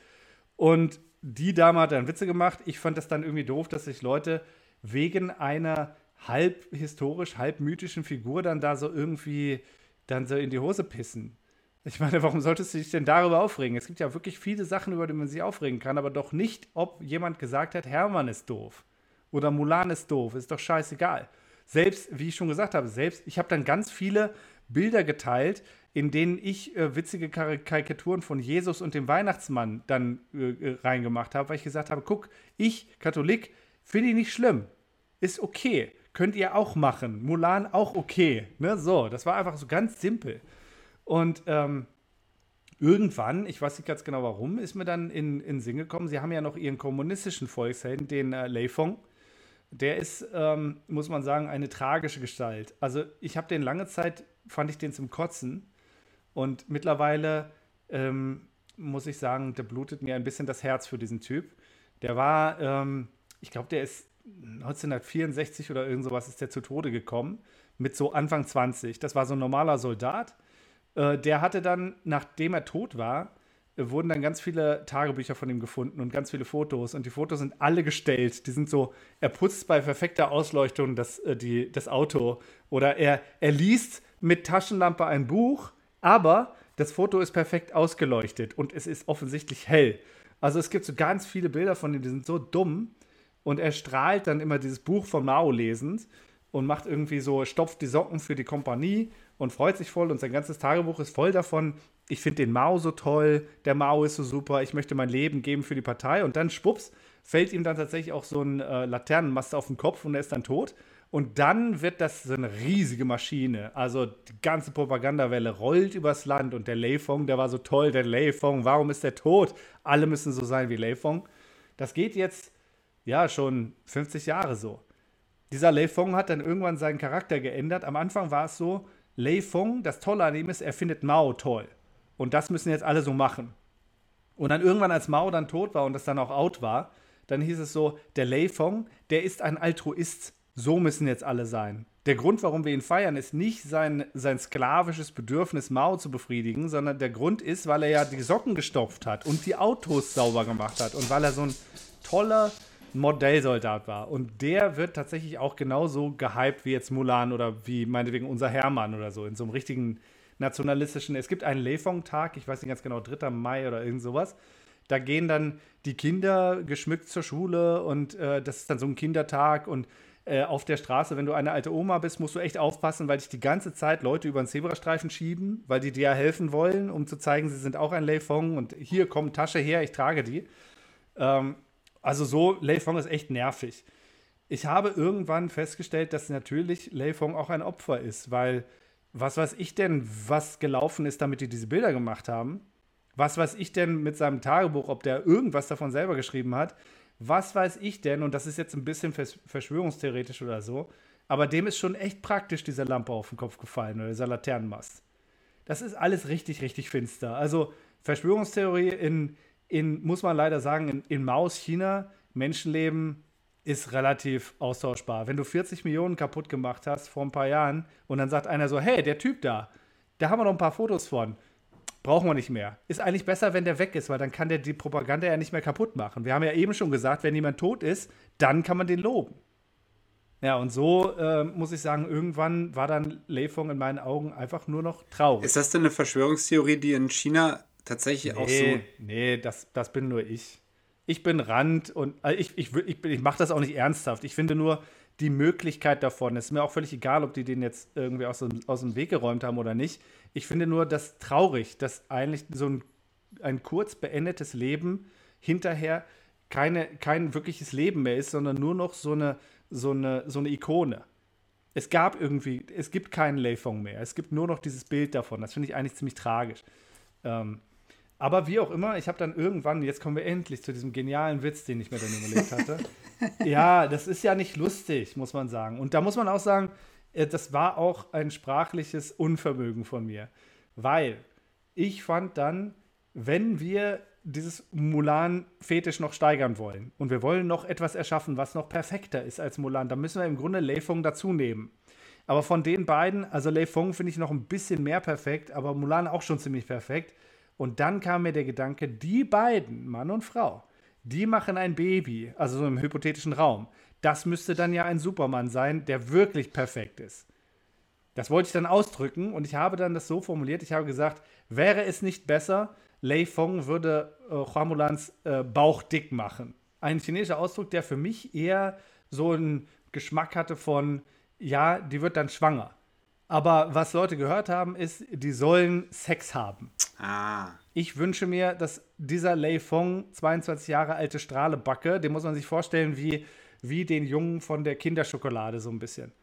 Und die Dame hat dann Witze gemacht. Ich fand das dann irgendwie doof, dass sich Leute wegen einer halb historisch, halb mythischen Figur dann da so irgendwie dann so in die Hose pissen. Ich meine, warum solltest du dich denn darüber aufregen? Es gibt ja wirklich viele Sachen, über die man sich aufregen kann, aber doch nicht, ob jemand gesagt hat, Hermann ist doof oder Mulan ist doof. Ist doch scheißegal. Selbst, wie ich schon gesagt habe, selbst, ich habe dann ganz viele Bilder geteilt, in denen ich äh, witzige Karikaturen von Jesus und dem Weihnachtsmann dann äh, äh, reingemacht habe, weil ich gesagt habe, guck, ich, Katholik, finde ich nicht schlimm. Ist okay. Könnt ihr auch machen. Mulan auch okay. Ne? So, das war einfach so ganz simpel. Und ähm, irgendwann, ich weiß nicht ganz genau warum, ist mir dann in, in Sinn gekommen, sie haben ja noch ihren kommunistischen Volkshelden, den äh, Lei Fong. Der ist, ähm, muss man sagen, eine tragische Gestalt. Also ich habe den lange Zeit, fand ich den zum Kotzen. Und mittlerweile ähm, muss ich sagen, da blutet mir ein bisschen das Herz für diesen Typ. Der war, ähm, ich glaube, der ist 1964 oder irgend sowas ist der zu Tode gekommen, mit so Anfang 20. Das war so ein normaler Soldat äh, der hatte dann, nachdem er tot war, äh, wurden dann ganz viele Tagebücher von ihm gefunden und ganz viele Fotos. Und die Fotos sind alle gestellt. Die sind so, er putzt bei perfekter Ausleuchtung das, äh, die, das Auto oder er, er liest mit Taschenlampe ein Buch, aber das Foto ist perfekt ausgeleuchtet und es ist offensichtlich hell. Also es gibt so ganz viele Bilder von ihm, die sind so dumm. Und er strahlt dann immer dieses Buch von Mao lesend und macht irgendwie so, stopft die Socken für die Kompanie und freut sich voll und sein ganzes Tagebuch ist voll davon, ich finde den Mao so toll, der Mao ist so super, ich möchte mein Leben geben für die Partei und dann schwupps, fällt ihm dann tatsächlich auch so ein äh, Laternenmast auf den Kopf und er ist dann tot. Und dann wird das so eine riesige Maschine. Also die ganze Propagandawelle rollt übers Land und der Leifong, der war so toll, der Leifong, warum ist der tot? Alle müssen so sein wie Leifong. Das geht jetzt ja schon 50 Jahre so. Dieser Leifong hat dann irgendwann seinen Charakter geändert. Am Anfang war es so, Lei Feng, das Tolle an ihm ist, er findet Mao toll. Und das müssen jetzt alle so machen. Und dann irgendwann, als Mao dann tot war und das dann auch out war, dann hieß es so, der Lei Feng, der ist ein Altruist. So müssen jetzt alle sein. Der Grund, warum wir ihn feiern, ist nicht sein, sein sklavisches Bedürfnis, Mao zu befriedigen, sondern der Grund ist, weil er ja die Socken gestopft hat und die Autos sauber gemacht hat und weil er so ein toller, Modellsoldat war. Und der wird tatsächlich auch genauso gehypt wie jetzt Mulan oder wie meinetwegen unser Hermann oder so, in so einem richtigen nationalistischen. Es gibt einen Leifong-Tag, ich weiß nicht ganz genau, 3. Mai oder irgend sowas. Da gehen dann die Kinder geschmückt zur Schule und äh, das ist dann so ein Kindertag und äh, auf der Straße, wenn du eine alte Oma bist, musst du echt aufpassen, weil dich die ganze Zeit Leute über den Zebrastreifen schieben, weil die dir helfen wollen, um zu zeigen, sie sind auch ein Leifong und hier kommt Tasche her, ich trage die. Ähm, also so, Lei Fong ist echt nervig. Ich habe irgendwann festgestellt, dass natürlich Lei Fong auch ein Opfer ist, weil was weiß ich denn, was gelaufen ist, damit die diese Bilder gemacht haben? Was weiß ich denn mit seinem Tagebuch, ob der irgendwas davon selber geschrieben hat? Was weiß ich denn, und das ist jetzt ein bisschen verschwörungstheoretisch oder so, aber dem ist schon echt praktisch diese Lampe auf den Kopf gefallen oder dieser Laternenmast. Das ist alles richtig, richtig finster. Also Verschwörungstheorie in, in, muss man leider sagen, in, in Maus, China, Menschenleben ist relativ austauschbar. Wenn du 40 Millionen kaputt gemacht hast vor ein paar Jahren und dann sagt einer so, hey, der Typ da, da haben wir noch ein paar Fotos von. Brauchen wir nicht mehr. Ist eigentlich besser, wenn der weg ist, weil dann kann der die Propaganda ja nicht mehr kaputt machen. Wir haben ja eben schon gesagt, wenn jemand tot ist, dann kann man den loben. Ja, und so äh, muss ich sagen, irgendwann war dann Leifung in meinen Augen einfach nur noch traurig. Ist das denn eine Verschwörungstheorie, die in China tatsächlich nee, auch so. Nee, das, das bin nur ich. Ich bin Rand und also ich, ich, ich, ich mache das auch nicht ernsthaft. Ich finde nur die Möglichkeit davon. Es ist mir auch völlig egal, ob die den jetzt irgendwie aus, aus dem Weg geräumt haben oder nicht. Ich finde nur das traurig, dass eigentlich so ein, ein kurz beendetes Leben hinterher keine, kein wirkliches Leben mehr ist, sondern nur noch so eine, so eine, so eine Ikone. Es gab irgendwie, es gibt keinen Leifong mehr. Es gibt nur noch dieses Bild davon. Das finde ich eigentlich ziemlich tragisch. Ähm, aber wie auch immer, ich habe dann irgendwann, jetzt kommen wir endlich zu diesem genialen Witz, den ich mir dann überlegt hatte. ja, das ist ja nicht lustig, muss man sagen. Und da muss man auch sagen, äh, das war auch ein sprachliches Unvermögen von mir. Weil ich fand dann, wenn wir dieses Mulan-Fetisch noch steigern wollen und wir wollen noch etwas erschaffen, was noch perfekter ist als Mulan, dann müssen wir im Grunde Leifung dazu nehmen. Aber von den beiden, also Leifong finde ich noch ein bisschen mehr perfekt, aber Mulan auch schon ziemlich perfekt. Und dann kam mir der Gedanke, die beiden, Mann und Frau, die machen ein Baby, also so im hypothetischen Raum. das müsste dann ja ein Supermann sein, der wirklich perfekt ist. Das wollte ich dann ausdrücken und ich habe dann das so formuliert, ich habe gesagt, wäre es nicht besser, Lei Fong würde äh, Huamulans äh, Bauch dick machen. Ein chinesischer Ausdruck, der für mich eher so einen Geschmack hatte von, ja, die wird dann schwanger. Aber was Leute gehört haben, ist, die sollen Sex haben. Ah. Ich wünsche mir, dass dieser Lei Fong, 22 Jahre alte Strahlebacke, den muss man sich vorstellen wie, wie den Jungen von der Kinderschokolade so ein bisschen.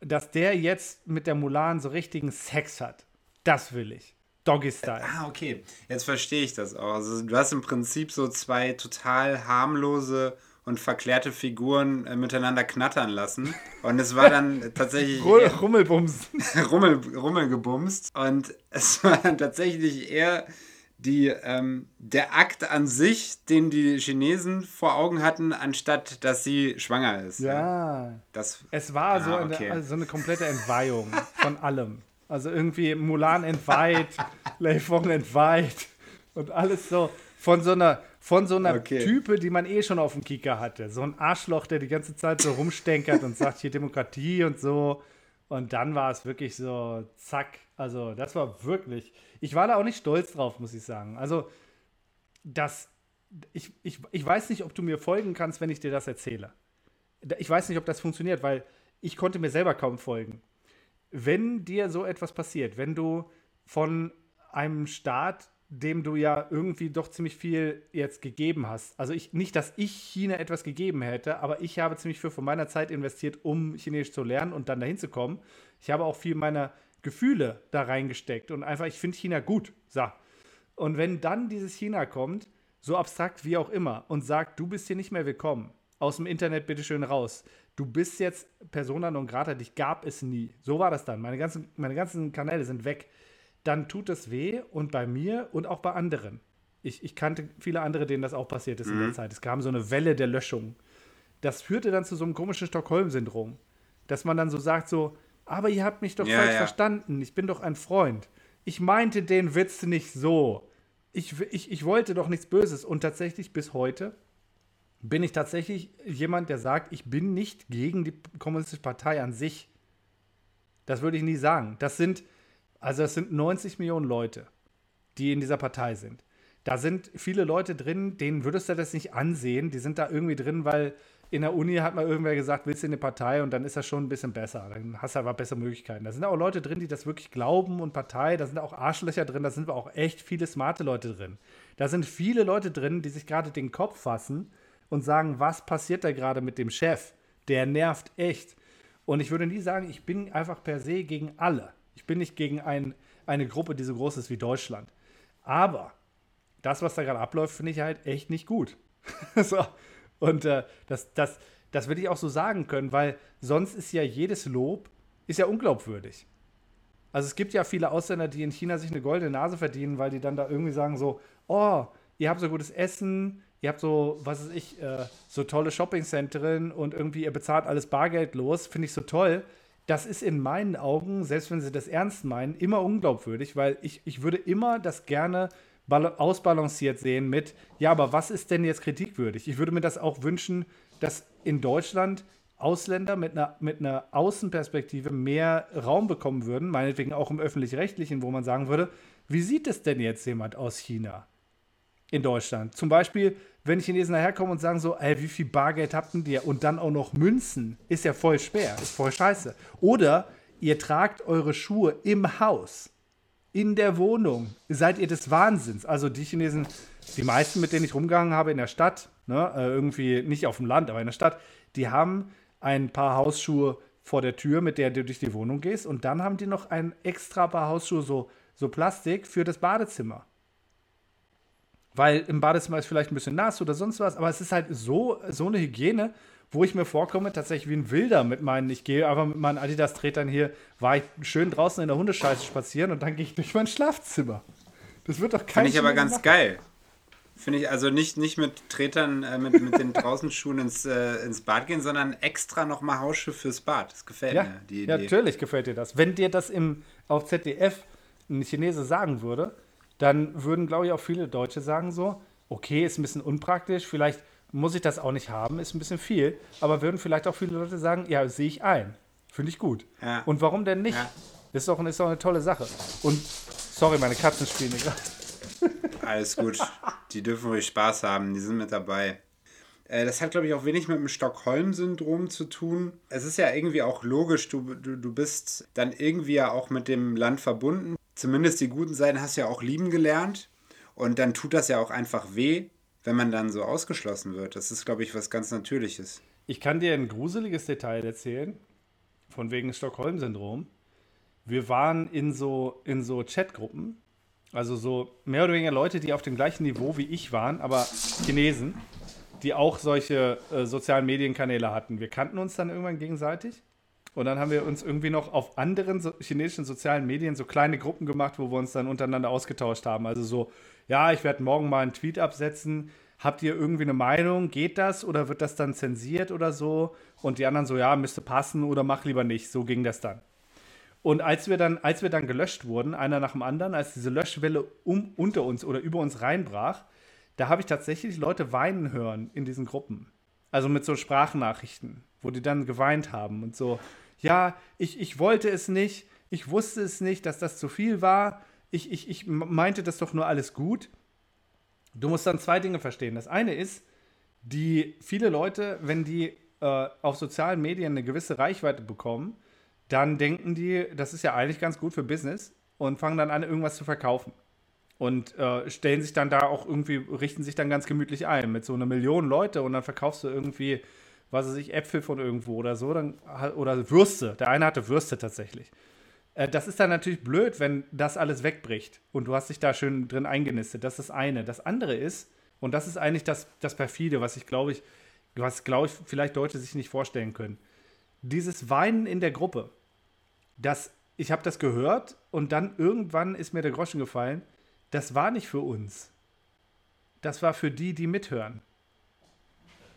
Dass der jetzt mit der Mulan so richtigen Sex hat. Das will ich. Doggy-Style. Ah, okay. Jetzt verstehe ich das auch. Also du hast im Prinzip so zwei total harmlose und verklärte Figuren äh, miteinander knattern lassen. Und es war dann tatsächlich Rummelbums. Rummel, rummelgebumst. Und es war dann tatsächlich eher die, ähm, der Akt an sich, den die Chinesen vor Augen hatten, anstatt dass sie schwanger ist. Ja. Das, Es war so, Ah, eine, okay. also so eine komplette Entweihung von allem. Also irgendwie Mulan entweiht, Lei Fong entweiht und alles so von so einer, von so einer Okay. Type, die man eh schon auf dem Kicker hatte. So ein Arschloch, der die ganze Zeit so rumstenkert und sagt hier Demokratie und so. Und dann war es wirklich so, zack. Also das war wirklich, ich war da auch nicht stolz drauf, muss ich sagen. Also das, ich, ich, ich weiß nicht, ob du mir folgen kannst, wenn ich dir das erzähle. Ich weiß nicht, ob das funktioniert, weil ich konnte mir selber kaum folgen. Wenn dir so etwas passiert, wenn du von einem Staat, dem du ja irgendwie doch ziemlich viel jetzt gegeben hast, also ich, nicht, dass ich China etwas gegeben hätte, aber ich habe ziemlich viel von meiner Zeit investiert, um Chinesisch zu lernen und dann dahin zu kommen. Ich habe auch viel meiner Gefühle da reingesteckt und einfach, ich finde China gut. So. Und wenn dann dieses China kommt, so abstrakt wie auch immer, und sagt, du bist hier nicht mehr willkommen, aus dem Internet bitteschön raus, du bist jetzt Persona non grata, dich gab es nie. So war das dann. Meine ganzen, meine ganzen Kanäle sind weg. Dann tut es weh und bei mir und auch bei anderen. Ich, ich kannte viele andere, denen das auch passiert ist in der Zeit. Es kam so eine Welle der Löschung. Das führte dann zu so einem komischen Stockholm-Syndrom. Dass man dann so sagt, so, aber ihr habt mich doch Ja, falsch ja. verstanden. Ich bin doch ein Freund. Ich meinte den Witz nicht so. Ich, ich, ich wollte doch nichts Böses. Und tatsächlich bis heute bin ich tatsächlich jemand, der sagt, ich bin nicht gegen die Kommunistische Partei an sich. Das würde ich nie sagen. Das sind, also es sind 90 Millionen Leute, die in dieser Partei sind. Da sind viele Leute drin, denen würdest du das nicht ansehen. Die sind da irgendwie drin, weil in der Uni hat mal irgendwer gesagt, willst du in eine Partei und dann ist das schon ein bisschen besser. Dann hast du aber bessere Möglichkeiten. Da sind auch Leute drin, die das wirklich glauben und Partei. Da sind auch Arschlöcher drin, da sind auch echt viele smarte Leute drin. Da sind viele Leute drin, die sich gerade den Kopf fassen und sagen, was passiert da gerade mit dem Chef? Der nervt echt. Und ich würde nie sagen, ich bin einfach per se gegen alle. Ich bin nicht gegen ein, eine Gruppe, die so groß ist wie Deutschland. Aber das, was da gerade abläuft, finde ich halt echt nicht gut. so. Und äh, das, das, das würde ich auch so sagen können, weil sonst ist ja jedes Lob ist ja unglaubwürdig. Also es gibt ja viele Ausländer, die in China sich eine goldene Nase verdienen, weil die dann da irgendwie sagen so, oh, ihr habt so gutes Essen, ihr habt so, was weiß ich, äh, so tolle Shoppingzentren und irgendwie ihr bezahlt alles bargeldlos, finde ich so toll. Das ist in meinen Augen, selbst wenn sie das ernst meinen, immer unglaubwürdig, weil ich, ich würde immer das gerne bal- ausbalanciert sehen mit, ja, aber was ist denn jetzt kritikwürdig? Ich würde mir das auch wünschen, dass in Deutschland Ausländer mit einer, mit einer Außenperspektive mehr Raum bekommen würden, meinetwegen auch im öffentlich-rechtlichen, wo man sagen würde, wie sieht es denn jetzt jemand aus China in Deutschland? Zum Beispiel, wenn Chinesen daherkommen und sagen so, ey, wie viel Bargeld habt ihr? Und dann auch noch Münzen, ist ja voll schwer, ist voll scheiße. Oder ihr tragt eure Schuhe im Haus, in der Wohnung. Seid ihr des Wahnsinns? Also die Chinesen, die meisten, mit denen ich rumgegangen habe in der Stadt, ne, äh, irgendwie nicht auf dem Land, aber in der Stadt, die haben ein paar Hausschuhe vor der Tür, mit der du durch die Wohnung gehst. Und dann haben die noch ein extra paar Hausschuhe, so, so Plastik, für das Badezimmer. Weil im Badezimmer ist vielleicht ein bisschen nass oder sonst was, aber es ist halt so, so eine Hygiene, wo ich mir vorkomme, tatsächlich wie ein Wilder mit meinen, ich gehe einfach mit meinen Adidas-Tretern hier, war ich schön draußen in der Hundescheiße spazieren und dann gehe ich durch mein Schlafzimmer. Das wird doch kein Finde ich aber ganz machen. geil. Finde ich also nicht, nicht mit Tretern, äh, mit, mit den Draußenschuhen ins, äh, ins Bad gehen, sondern extra nochmal Hausschuhe fürs Bad. Das gefällt Ja, mir, die ja, Idee. natürlich gefällt dir das. Wenn dir das im, auf ZDF ein Chinese sagen würde, dann würden, glaube ich, auch viele Deutsche sagen so, okay, ist ein bisschen unpraktisch, vielleicht muss ich das auch nicht haben, ist ein bisschen viel. Aber würden vielleicht auch viele Leute sagen, ja, sehe ich ein. Finde ich gut. Ja. Und warum denn nicht? Ja. Ist, doch, ist doch eine tolle Sache. Und, sorry, meine Katzen spielen gerade. Alles gut. Die dürfen ruhig Spaß haben, die sind mit dabei. Äh, Das hat, glaube ich, auch wenig mit dem Stockholm-Syndrom zu tun. Es ist ja irgendwie auch logisch, du, du, du bist dann irgendwie ja auch mit dem Land verbunden. Zumindest die guten Seiten hast du ja auch lieben gelernt. Und dann tut das ja auch einfach weh, wenn man dann so ausgeschlossen wird. Das ist, glaube ich, was ganz Natürliches. Ich kann dir ein gruseliges Detail erzählen, von wegen Stockholm-Syndrom. Wir waren in so, in so Chatgruppen, also so mehr oder weniger Leute, die auf dem gleichen Niveau wie ich waren, aber Chinesen, die auch solche äh, sozialen Medienkanäle hatten. Wir kannten uns dann irgendwann gegenseitig und dann haben wir uns irgendwie noch auf anderen so chinesischen sozialen Medien so kleine Gruppen gemacht, wo wir uns dann untereinander ausgetauscht haben. Also so, ja, ich werde morgen mal einen Tweet absetzen. Habt ihr irgendwie eine Meinung? Geht das oder wird das dann zensiert oder so? Und die anderen so, ja, müsste passen oder mach lieber nicht. So ging das dann. Und als wir dann, als wir dann gelöscht wurden, einer nach dem anderen, als diese Löschwelle um, unter uns oder über uns reinbrach, da habe ich tatsächlich Leute weinen hören in diesen Gruppen. Also mit so Sprachnachrichten, wo die dann geweint haben und so, ja, ich, ich wollte es nicht, ich wusste es nicht, dass das zu viel war, ich, ich, ich meinte das doch nur alles gut. Du musst dann zwei Dinge verstehen. Das eine ist, die viele Leute, wenn die äh, auf sozialen Medien eine gewisse Reichweite bekommen, dann denken die, das ist ja eigentlich ganz gut für Business und fangen dann an, irgendwas zu verkaufen. Und äh, stellen sich dann da auch irgendwie, richten sich dann ganz gemütlich ein mit so einer Million Leute und dann verkaufst du irgendwie, was weiß ich, Äpfel von irgendwo oder so, dann, oder Würste. Der eine hatte Würste tatsächlich. Äh, das ist dann natürlich blöd, wenn das alles wegbricht und du hast dich da schön drin eingenistet. Das ist das eine. Das andere ist, und das ist eigentlich das, das perfide, was ich glaube ich, was glaube ich vielleicht Leute sich nicht vorstellen können. Dieses Weinen in der Gruppe, das, ich habe das gehört und dann irgendwann ist mir der Groschen gefallen, das war nicht für uns. Das war für die, die mithören.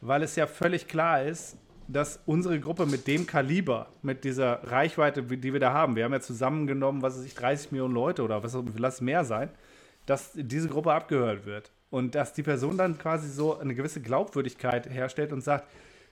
Weil es ja völlig klar ist, dass unsere Gruppe mit dem Kaliber, mit dieser Reichweite, die wir da haben, wir haben ja zusammengenommen, was weiß ich, 30 Millionen Leute oder was lass mehr sein, dass diese Gruppe abgehört wird. Und dass die Person dann quasi so eine gewisse Glaubwürdigkeit herstellt und sagt,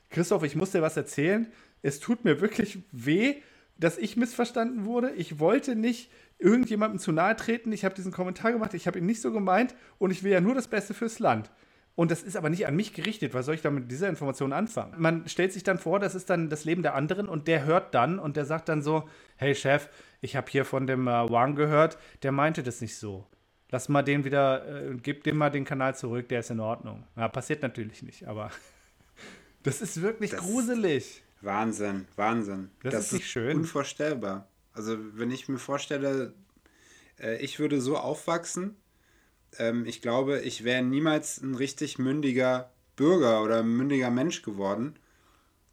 Christoph, ich muss dir was erzählen, es tut mir wirklich weh, dass ich missverstanden wurde. Ich wollte nicht irgendjemandem zu nahe treten. Ich habe diesen Kommentar gemacht, ich habe ihn nicht so gemeint und ich will ja nur das Beste fürs Land. Und das ist aber nicht an mich gerichtet. Was soll ich da mit dieser Information anfangen? Man stellt sich dann vor, das ist dann das Leben der anderen und der hört dann und der sagt dann so: Hey Chef, ich habe hier von dem äh, Wang gehört, der meinte das nicht so. Lass mal den wieder, äh, gib dem mal den Kanal zurück, der ist in Ordnung. Ja, passiert natürlich nicht, aber das ist wirklich Das- gruselig. Wahnsinn, Wahnsinn. Das ist nicht schön. Unvorstellbar. Also, wenn ich mir vorstelle, äh, ich würde so aufwachsen, ähm, ich glaube, ich wäre niemals ein richtig mündiger Bürger oder mündiger Mensch geworden,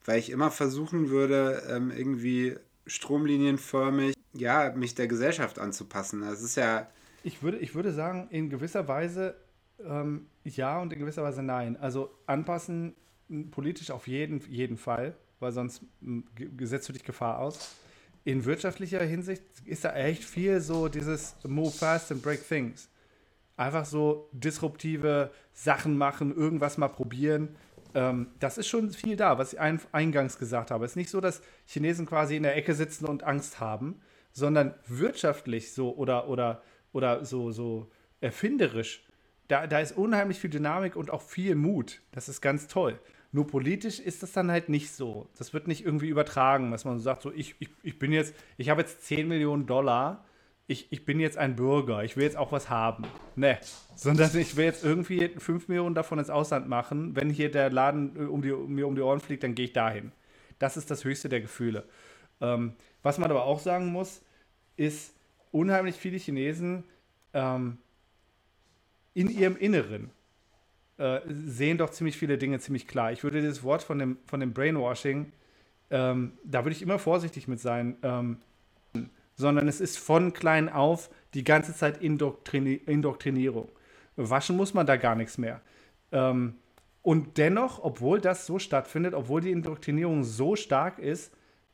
weil ich immer versuchen würde, ähm, irgendwie stromlinienförmig, ja, mich der Gesellschaft anzupassen. Das ist ja, Ich würde, ich würde sagen, in gewisser Weise ähm, ja und in gewisser Weise nein. Also anpassen politisch auf jeden, jeden Fall, weil sonst setzt du dich Gefahr aus. In wirtschaftlicher Hinsicht ist da echt viel so dieses Move fast and break things. Einfach so disruptive Sachen machen, irgendwas mal probieren. Ähm, das ist schon viel da, was ich ein, eingangs gesagt habe. Es ist nicht so, dass Chinesen quasi in der Ecke sitzen und Angst haben, sondern wirtschaftlich so oder, oder, oder so, so erfinderisch. Da, da ist unheimlich viel Dynamik und auch viel Mut. Das ist ganz toll. Nur politisch ist das dann halt nicht so. Das wird nicht irgendwie übertragen, dass man so sagt, so ich, ich, ich bin jetzt, ich habe jetzt 10 Millionen Dollar, ich, ich bin jetzt ein Bürger, ich will jetzt auch was haben. Ne, sondern ich will jetzt irgendwie 5 Millionen davon ins Ausland machen. Wenn hier der Laden äh, um die, mir um die Ohren fliegt, dann gehe ich dahin. Das ist das höchste der Gefühle. Ähm, was man aber auch sagen muss, ist, unheimlich viele Chinesen ähm, in ihrem Inneren äh, sehen doch ziemlich viele Dinge ziemlich klar. Ich würde dieses Wort von dem, von dem Brainwashing, ähm, da würde ich immer vorsichtig mit sein, ähm, sondern es ist von klein auf die ganze Zeit Indoktrini Indoktrinierung. Waschen muss man da gar nichts mehr. Ähm, und dennoch, obwohl das so stattfindet, obwohl die Indoktrinierung so stark ist,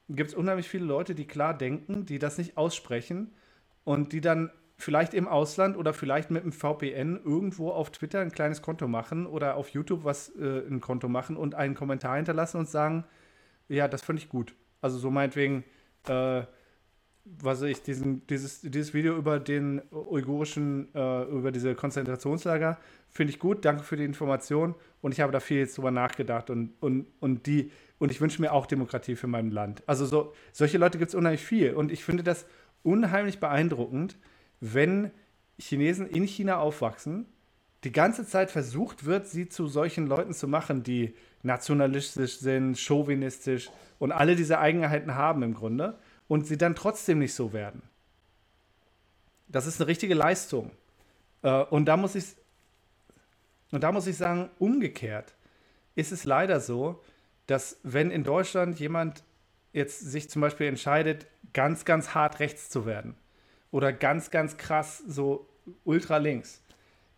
gibt es unheimlich viele Leute, die klar denken, die das nicht aussprechen und die dann vielleicht im Ausland oder vielleicht mit einem VPN irgendwo auf Twitter ein kleines Konto machen oder auf YouTube was äh, ein Konto machen und einen Kommentar hinterlassen und sagen, ja, das fand ich gut. Also so meinetwegen, äh, was ich, diesen, dieses, dieses Video über den uigurischen, äh, über diese Konzentrationslager finde ich gut, danke für die Information. Und ich habe da viel jetzt drüber nachgedacht und, und, und die, und ich wünsche mir auch Demokratie für mein Land. Also so, solche Leute gibt es unheimlich viel. Und ich finde das unheimlich beeindruckend, wenn Chinesen in China aufwachsen, die ganze Zeit versucht wird, sie zu solchen Leuten zu machen, die nationalistisch sind, chauvinistisch und alle diese Eigenheiten haben im Grunde und sie dann trotzdem nicht so werden. Das ist eine richtige Leistung. Äh, und da muss ich und da muss ich sagen, umgekehrt ist es leider so, dass wenn in Deutschland jemand jetzt sich zum Beispiel entscheidet, ganz, ganz hart rechts zu werden oder ganz, ganz krass so ultra links,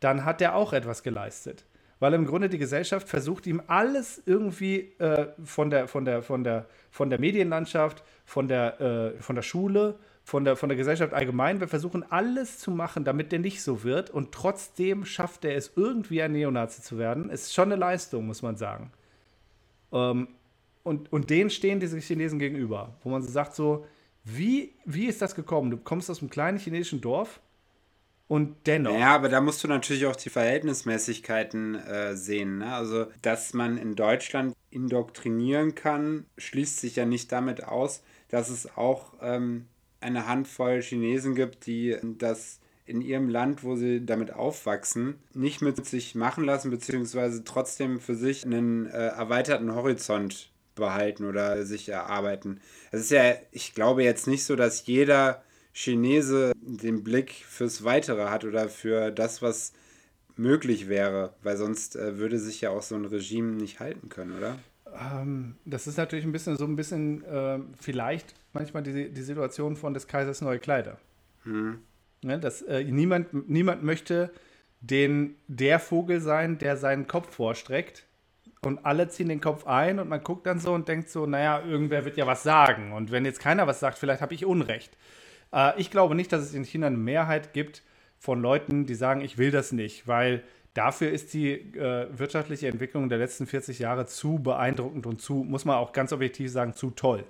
dann hat der auch etwas geleistet. Weil im Grunde die Gesellschaft versucht, ihm alles irgendwie äh, von, der, von, der, von, der, von der Medienlandschaft, von der, äh, von der Schule, von der, von der Gesellschaft allgemein. Wir versuchen alles zu machen, damit der nicht so wird. Und trotzdem schafft er es irgendwie, ein Neonazi zu werden. Ist schon eine Leistung, muss man sagen. Ähm, und, und denen stehen diese Chinesen gegenüber, wo man so sagt so, wie, wie ist das gekommen? Du kommst aus einem kleinen chinesischen Dorf und dennoch. Ja, aber da musst du natürlich auch die Verhältnismäßigkeiten äh, sehen. Ne? Also, dass man in Deutschland indoktrinieren kann, schließt sich ja nicht damit aus, dass es auch ähm, eine Handvoll Chinesen gibt, die das in ihrem Land, wo sie damit aufwachsen, nicht mit sich machen lassen, beziehungsweise trotzdem für sich einen äh, erweiterten Horizont behalten oder sich erarbeiten. Es ist ja, ich glaube jetzt nicht so, dass jeder Chinese den Blick fürs Weitere hat oder für das, was möglich wäre, weil sonst äh, würde sich ja auch so ein Regime nicht halten können, oder? Ähm, das ist natürlich ein bisschen so ein bisschen äh, vielleicht manchmal die, die Situation von des Kaisers neue Kleider. Hm. Ne, dass, äh, niemand, niemand möchte den, der Vogel sein, der seinen Kopf vorstreckt und alle ziehen den Kopf ein und man guckt dann so und denkt so, naja, irgendwer wird ja was sagen und wenn jetzt keiner was sagt, vielleicht habe ich Unrecht. Äh, ich glaube nicht, dass es in China eine Mehrheit gibt von Leuten, die sagen, ich will das nicht, weil dafür ist die äh, wirtschaftliche Entwicklung der letzten 40 Jahre zu beeindruckend und zu, muss man auch ganz objektiv sagen, zu toll.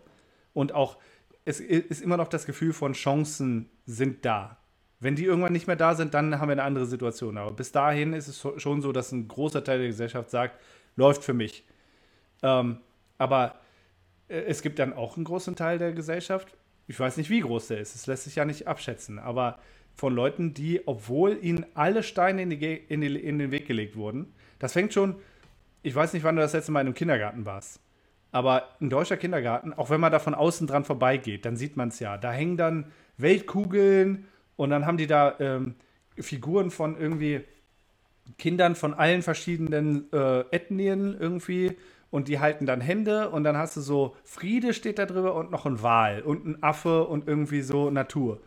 Und auch, es ist immer noch das Gefühl von Chancen sind da. Wenn die irgendwann nicht mehr da sind, dann haben wir eine andere Situation. Aber bis dahin ist es schon so, dass ein großer Teil der Gesellschaft sagt, läuft für mich. Ähm, aber äh, es gibt dann auch einen großen Teil der Gesellschaft, ich weiß nicht, wie groß der ist, es lässt sich ja nicht abschätzen, aber von Leuten, die, obwohl ihnen alle Steine in, die, in, die, in den Weg gelegt wurden, das fängt schon, ich weiß nicht, wann du das letzte Mal in einem Kindergarten warst, aber ein deutscher Kindergarten, auch wenn man da von außen dran vorbeigeht, dann sieht man es ja. Da hängen dann Weltkugeln und dann haben die da ähm, Figuren von irgendwie Kindern von allen verschiedenen äh, Ethnien irgendwie und die halten dann Hände und dann hast du so Friede steht da drüber und noch ein Wal und ein Affe und irgendwie so Natur.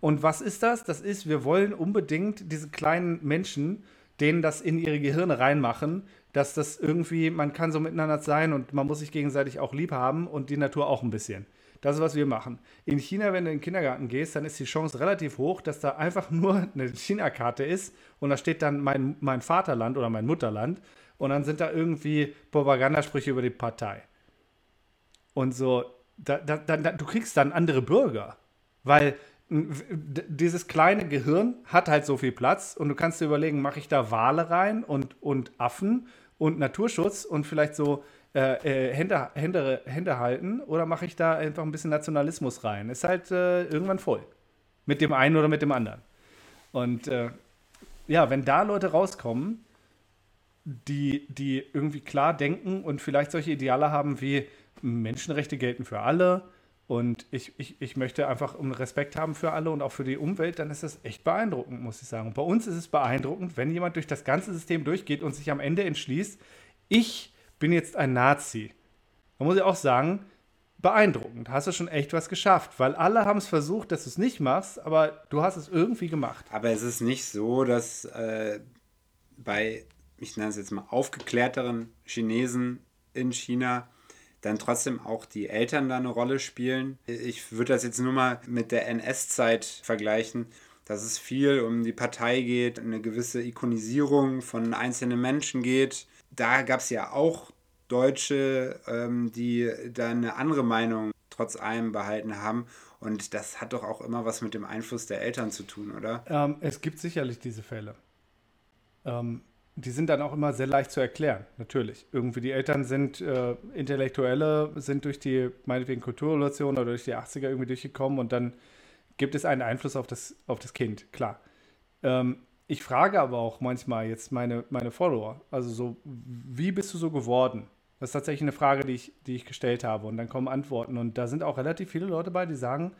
Und was ist das? Das ist, wir wollen unbedingt diese kleinen Menschen, denen das in ihre Gehirne reinmachen, dass das irgendwie, man kann so miteinander sein und man muss sich gegenseitig auch lieb haben und die Natur auch ein bisschen. Das ist, was wir machen. In China, wenn du in den Kindergarten gehst, dann ist die Chance relativ hoch, dass da einfach nur eine China-Karte ist und da steht dann mein, mein Vaterland oder mein Mutterland und dann sind da irgendwie Propagandasprüche über die Partei. Und so, da, da, da, du kriegst dann andere Bürger, weil dieses kleine Gehirn hat halt so viel Platz und du kannst dir überlegen, mache ich da Wale rein und, und Affen und Naturschutz und vielleicht so äh, äh, Hände, Hände, Hände halten oder mache ich da einfach ein bisschen Nationalismus rein? Ist halt äh, irgendwann voll. Mit dem einen oder mit dem anderen. Und äh, ja, wenn da Leute rauskommen, die, die irgendwie klar denken und vielleicht solche Ideale haben wie Menschenrechte gelten für alle und ich, ich, ich möchte einfach Respekt haben für alle und auch für die Umwelt, dann ist das echt beeindruckend, muss ich sagen. Und bei uns ist es beeindruckend, wenn jemand durch das ganze System durchgeht und sich am Ende entschließt, ich bin jetzt ein Nazi. Da muss ich auch sagen, beeindruckend. Hast du schon echt was geschafft, weil alle haben es versucht, dass du es nicht machst, aber du hast es irgendwie gemacht. Aber es ist nicht so, dass äh, bei, ich nenne es jetzt mal, aufgeklärteren Chinesen in China dann trotzdem auch die Eltern da eine Rolle spielen. Ich würde das jetzt nur mal mit der NS-Zeit vergleichen. dass es viel um die Partei geht, eine gewisse Ikonisierung von einzelnen Menschen geht. Da gab es ja auch Deutsche, ähm, die da eine andere Meinung trotz allem behalten haben. Und das hat doch auch immer was mit dem Einfluss der Eltern zu tun, oder? Ähm, es gibt sicherlich diese Fälle. Ähm, die sind dann auch immer sehr leicht zu erklären, natürlich. Irgendwie die Eltern sind äh, Intellektuelle, sind durch die, meinetwegen Kulturrevolution oder durch die 80er irgendwie durchgekommen und dann gibt es einen Einfluss auf das, auf das Kind, klar. Ähm, ich frage aber auch manchmal jetzt meine, meine Follower, also so, wie bist du so geworden? Das ist tatsächlich eine Frage, die ich, die ich gestellt habe. Und dann kommen Antworten. Und da sind auch relativ viele Leute bei, die sagen,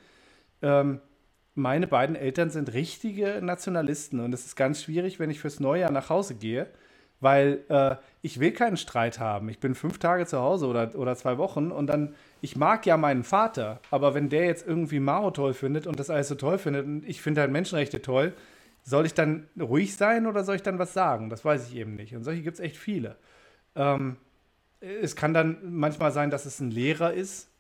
ähm, meine beiden Eltern sind richtige Nationalisten. Und es ist ganz schwierig, wenn ich fürs Neujahr nach Hause gehe, weil äh, ich will keinen Streit haben. Ich bin fünf Tage zu Hause oder, oder zwei Wochen und dann, ich mag ja meinen Vater, aber wenn der jetzt irgendwie Mao toll findet und das alles so toll findet und ich finde halt Menschenrechte toll, soll ich dann ruhig sein oder soll ich dann was sagen? Das weiß ich eben nicht. Und solche gibt es echt viele. Ähm, es kann dann manchmal sein, dass es ein Lehrer ist.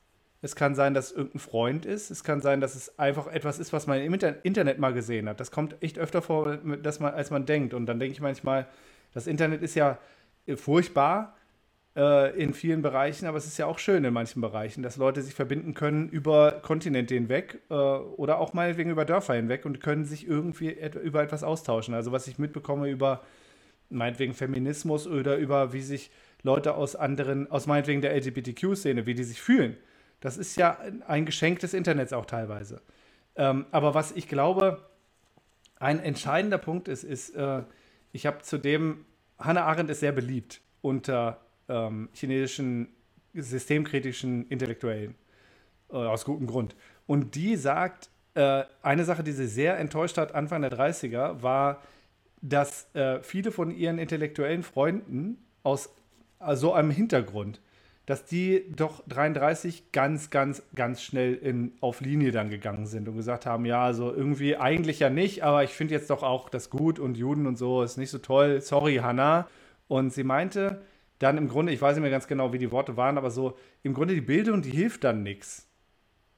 Es kann sein, dass es irgendein Freund ist. Es kann sein, dass es einfach etwas ist, was man im Internet mal gesehen hat. Das kommt echt öfter vor, dass man, als man denkt. Und dann denke ich manchmal, das Internet ist ja äh, furchtbar äh, in vielen Bereichen, aber es ist ja auch schön in manchen Bereichen, dass Leute sich verbinden können über Kontinente hinweg äh, oder auch meinetwegen über Dörfer hinweg und können sich irgendwie et über etwas austauschen. Also was ich mitbekomme über meinetwegen Feminismus oder über wie sich Leute aus anderen, aus meinetwegen der LGBTQ-Szene, wie die sich fühlen. Das ist ja ein Geschenk des Internets auch teilweise. Ähm, aber was ich glaube, ein entscheidender Punkt ist, ist, äh, ich habe zudem, Hannah Arendt ist sehr beliebt unter ähm, chinesischen systemkritischen Intellektuellen. Äh, aus gutem Grund. Und die sagt, äh, eine Sache, die sie sehr enttäuscht hat Anfang der 30er, war, dass äh, viele von ihren intellektuellen Freunden aus so einem Hintergrund, dass die doch 33 ganz, ganz, ganz schnell in, auf Linie dann gegangen sind und gesagt haben, ja, also irgendwie eigentlich ja nicht, aber ich finde jetzt doch auch das gut und Juden und so ist nicht so toll. Sorry, Hannah. Und sie meinte dann im Grunde, ich weiß nicht mehr ganz genau, wie die Worte waren, aber so, im Grunde die Bildung, die hilft dann nichts.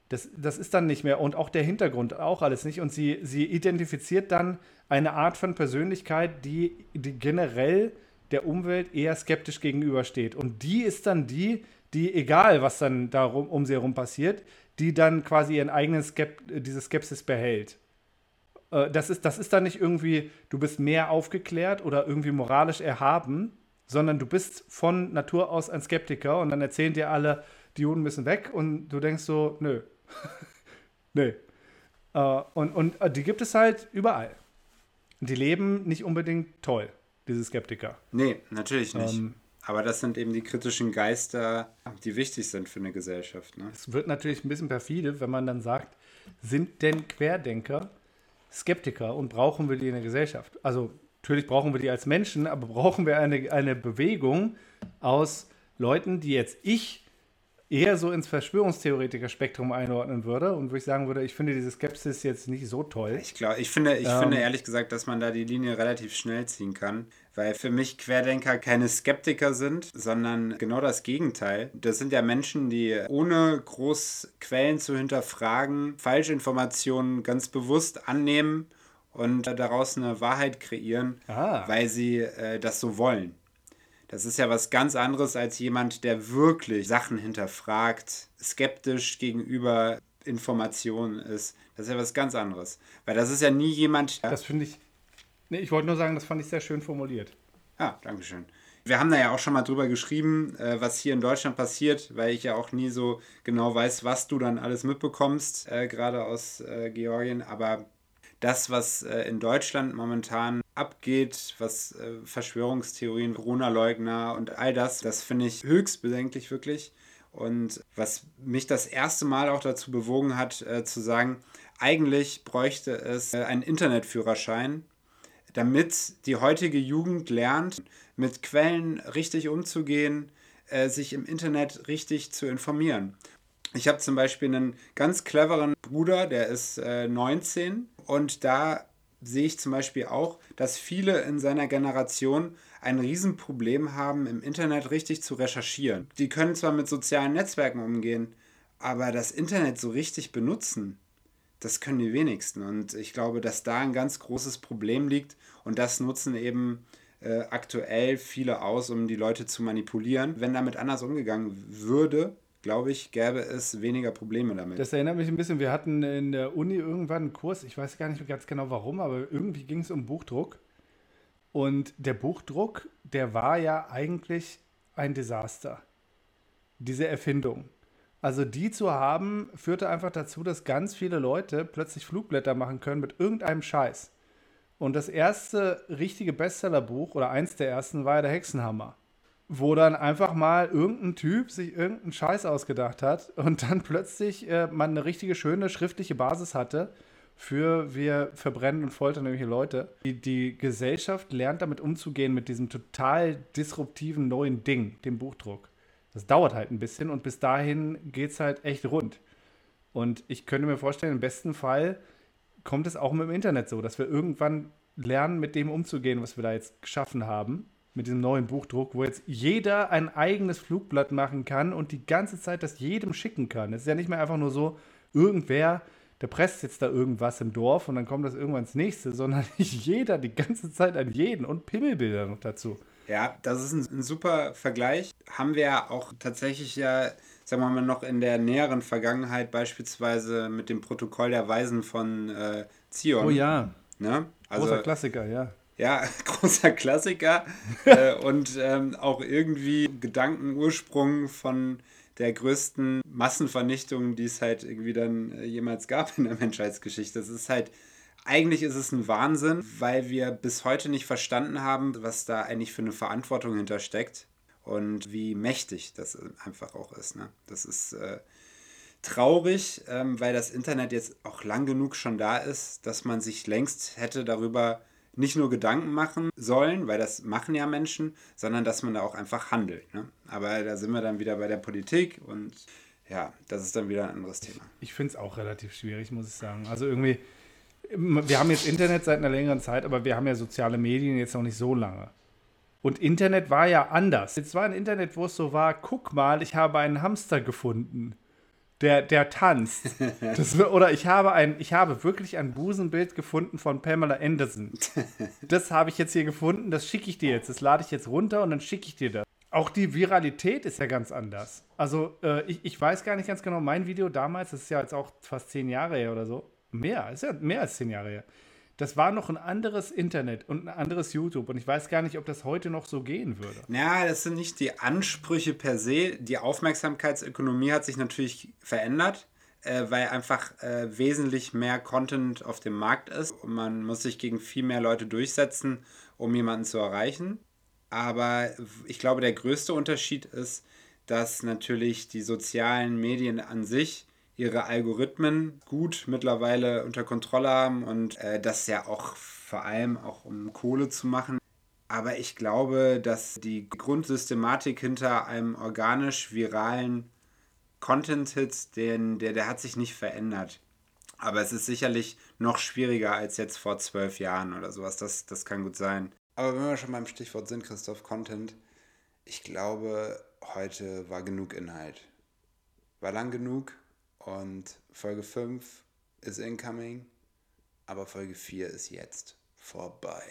Das, das ist dann nicht mehr und auch der Hintergrund auch alles nicht. Und sie, sie identifiziert dann eine Art von Persönlichkeit, die, die generell der Umwelt eher skeptisch gegenübersteht. Und die ist dann die, die, egal was dann darum um sie herum passiert, die dann quasi ihren eigenen Skept diese Skepsis behält. Äh, das, ist, das ist dann nicht irgendwie, du bist mehr aufgeklärt oder irgendwie moralisch erhaben, sondern du bist von Natur aus ein Skeptiker und dann erzählen dir alle, die Juden müssen weg und du denkst so, nö. nö. Äh, und, und äh, die gibt es halt überall. Die leben nicht unbedingt toll diese Skeptiker. Nee, natürlich nicht. Ähm, aber das sind eben die kritischen Geister, die wichtig sind für eine Gesellschaft. Ne? Es wird natürlich ein bisschen perfide, wenn man dann sagt, sind denn Querdenker Skeptiker und brauchen wir die in der Gesellschaft? Also natürlich brauchen wir die als Menschen, aber brauchen wir eine, eine Bewegung aus Leuten, die jetzt ich eher so ins Verschwörungstheoretiker-Spektrum einordnen würde und wo ich sagen würde, ich finde diese Skepsis jetzt nicht so toll. Ich glaube, ich finde, ich ähm, finde ehrlich gesagt, dass man da die Linie relativ schnell ziehen kann, weil für mich Querdenker keine Skeptiker sind, sondern genau das Gegenteil. Das sind ja Menschen, die ohne groß Quellen zu hinterfragen, Falschinformationen ganz bewusst annehmen und daraus eine Wahrheit kreieren, ah. weil sie äh, das so wollen. Das ist ja was ganz anderes als jemand, der wirklich Sachen hinterfragt, skeptisch gegenüber Informationen ist. Das ist ja was ganz anderes. Weil das ist ja nie jemand. Das finde ich. Nee, ich wollte nur sagen, das fand ich sehr schön formuliert. Ah, Dankeschön. Wir haben da ja auch schon mal drüber geschrieben, äh, was hier in Deutschland passiert, weil ich ja auch nie so genau weiß, was du dann alles mitbekommst, äh, gerade aus äh, Georgien. Aber das, was in Deutschland momentan abgeht, was äh, Verschwörungstheorien, Corona-Leugner und all das, das finde ich höchst bedenklich wirklich. Und was mich das erste Mal auch dazu bewogen hat, äh, zu sagen, eigentlich bräuchte es äh, einen Internetführerschein, damit die heutige Jugend lernt, mit Quellen richtig umzugehen, äh, sich im Internet richtig zu informieren. Ich habe zum Beispiel einen ganz cleveren Bruder, der ist äh, 19 und da sehe ich zum Beispiel auch, dass viele in seiner Generation ein Riesenproblem haben, im Internet richtig zu recherchieren. Die können zwar mit sozialen Netzwerken umgehen, aber das Internet so richtig benutzen, das können die wenigsten. Und ich glaube, dass da ein ganz großes Problem liegt. Und das nutzen eben äh, aktuell viele aus, um die Leute zu manipulieren. Wenn damit anders umgegangen würde, glaube ich, gäbe es weniger Probleme damit. Das erinnert mich ein bisschen, wir hatten in der Uni irgendwann einen Kurs, ich weiß gar nicht ganz genau warum, aber irgendwie ging es um Buchdruck. Und der Buchdruck, der war ja eigentlich ein Desaster. Diese Erfindung. Also die zu haben, führte einfach dazu, dass ganz viele Leute plötzlich Flugblätter machen können mit irgendeinem Scheiß. Und das erste richtige Bestsellerbuch oder eins der ersten war ja der Hexenhammer. Wo dann einfach mal irgendein Typ sich irgendeinen Scheiß ausgedacht hat und dann plötzlich äh, man eine richtige schöne schriftliche Basis hatte für wir verbrennen und foltern irgendwelche Leute. Die, die Gesellschaft lernt damit umzugehen mit diesem total disruptiven neuen Ding, dem Buchdruck. Das dauert halt ein bisschen und bis dahin geht es halt echt rund. Und ich könnte mir vorstellen, im besten Fall kommt es auch mit dem Internet so, dass wir irgendwann lernen, mit dem umzugehen, was wir da jetzt geschaffen haben, mit diesem neuen Buchdruck, wo jetzt jeder ein eigenes Flugblatt machen kann und die ganze Zeit das jedem schicken kann. Es ist ja nicht mehr einfach nur so, irgendwer, der presst jetzt da irgendwas im Dorf und dann kommt das irgendwann ins nächste, sondern jeder die ganze Zeit an jeden und Pimmelbilder noch dazu. Ja, das ist ein, ein, super Vergleich. Haben wir ja auch tatsächlich ja, sagen wir mal, noch in der näheren Vergangenheit beispielsweise mit dem Protokoll der Weisen von äh, Zion. Oh ja. Ne? Also, großer Klassiker, ja. Ja, großer Klassiker. äh, und ähm, auch irgendwie Gedankenursprung von der größten Massenvernichtung, die es halt irgendwie dann äh, jemals gab in der Menschheitsgeschichte. Das ist halt eigentlich ist es ein Wahnsinn, weil wir bis heute nicht verstanden haben, was da eigentlich für eine Verantwortung hintersteckt und wie mächtig das einfach auch ist. Ne? Das ist äh, traurig, ähm, weil das Internet jetzt auch lang genug schon da ist, dass man sich längst hätte darüber nicht nur Gedanken machen sollen, weil das machen ja Menschen, sondern dass man da auch einfach handelt. Ne? Aber da sind wir dann wieder bei der Politik und ja, das ist dann wieder ein anderes Thema. Ich finde es auch relativ schwierig, muss ich sagen. Also irgendwie wir haben jetzt Internet seit einer längeren Zeit, aber wir haben ja soziale Medien jetzt noch nicht so lange. Und Internet war ja anders. Jetzt war ein Internet, wo es so war, guck mal, ich habe einen Hamster gefunden. Der, der tanzt. Das, oder ich habe, ein, ich habe wirklich ein Busenbild gefunden von Pamela Anderson. Das habe ich jetzt hier gefunden, das schicke ich dir jetzt. Das lade ich jetzt runter und dann schicke ich dir das. Auch die Viralität ist ja ganz anders. Also äh, ich, ich weiß gar nicht ganz genau, mein Video damals, das ist ja jetzt auch fast zehn Jahre her oder so, Mehr, ist ja mehr als zehn Jahre her. Das war noch ein anderes Internet und ein anderes YouTube. Und ich weiß gar nicht, ob das heute noch so gehen würde. Ja, das sind nicht die Ansprüche per se. Die Aufmerksamkeitsökonomie hat sich natürlich verändert, äh, weil einfach äh, wesentlich mehr Content auf dem Markt ist. Und man muss sich gegen viel mehr Leute durchsetzen, um jemanden zu erreichen. Aber ich glaube, der größte Unterschied ist, dass natürlich die sozialen Medien an sich ihre Algorithmen gut mittlerweile unter Kontrolle haben und äh, das ja auch vor allem auch um Kohle zu machen. Aber ich glaube, dass die Grundsystematik hinter einem organisch viralen Content-Hit, der, der hat sich nicht verändert. Aber es ist sicherlich noch schwieriger als jetzt vor zwölf Jahren oder sowas. Das, das kann gut sein. Aber wenn wir schon beim Stichwort sind, Christoph, Content, ich glaube, heute war genug Inhalt. War lang genug, und Folge 5 ist incoming, aber Folge 4 ist jetzt vorbei.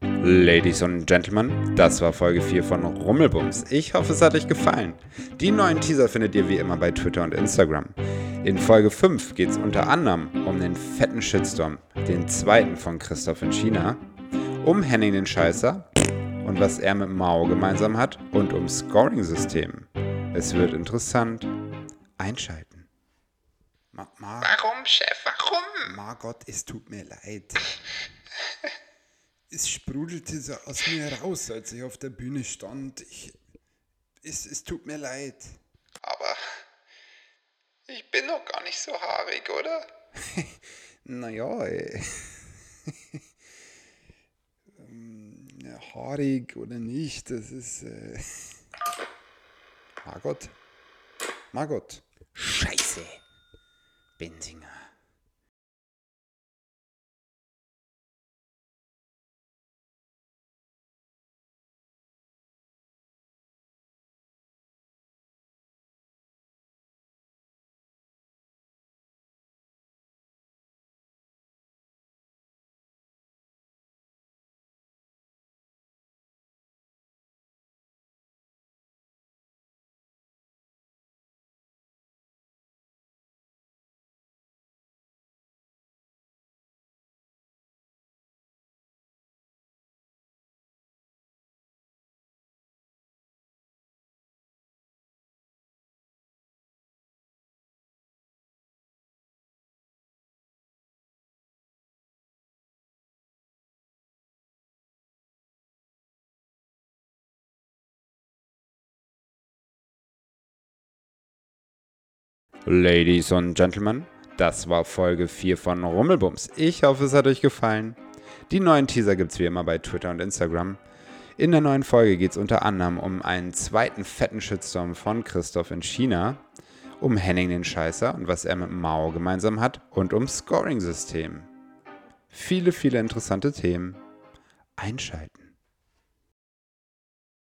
Ladies und Gentlemen, das war Folge 4 von Rummelbums. Ich hoffe, es hat euch gefallen. Die neuen Teaser findet ihr wie immer bei Twitter und Instagram. In Folge 5 geht es unter anderem um den fetten Shitstorm, den zweiten von Christoph in China, um Henning den Scheißer und was er mit Mao gemeinsam hat und um Scoring-System. Es wird interessant. Einschalten. Ma Ma warum, Chef? Warum? Margot, es tut mir leid. es sprudelte so aus mir raus, als ich auf der Bühne stand. Ich, es, es tut mir leid. Aber ich bin doch gar nicht so haarig, oder? naja, äh, ähm, haarig oder nicht, das ist. Äh Margot. Margot. Scheiße. Benzinger. Ladies und Gentlemen, das war Folge 4 von Rummelbums. Ich hoffe, es hat euch gefallen. Die neuen Teaser gibt es wie immer bei Twitter und Instagram. In der neuen Folge geht es unter anderem um einen zweiten fetten Shitstorm von Christoph in China, um Henning den Scheißer und was er mit Mao gemeinsam hat und um Scoring-System. Viele, viele interessante Themen. Einschalten.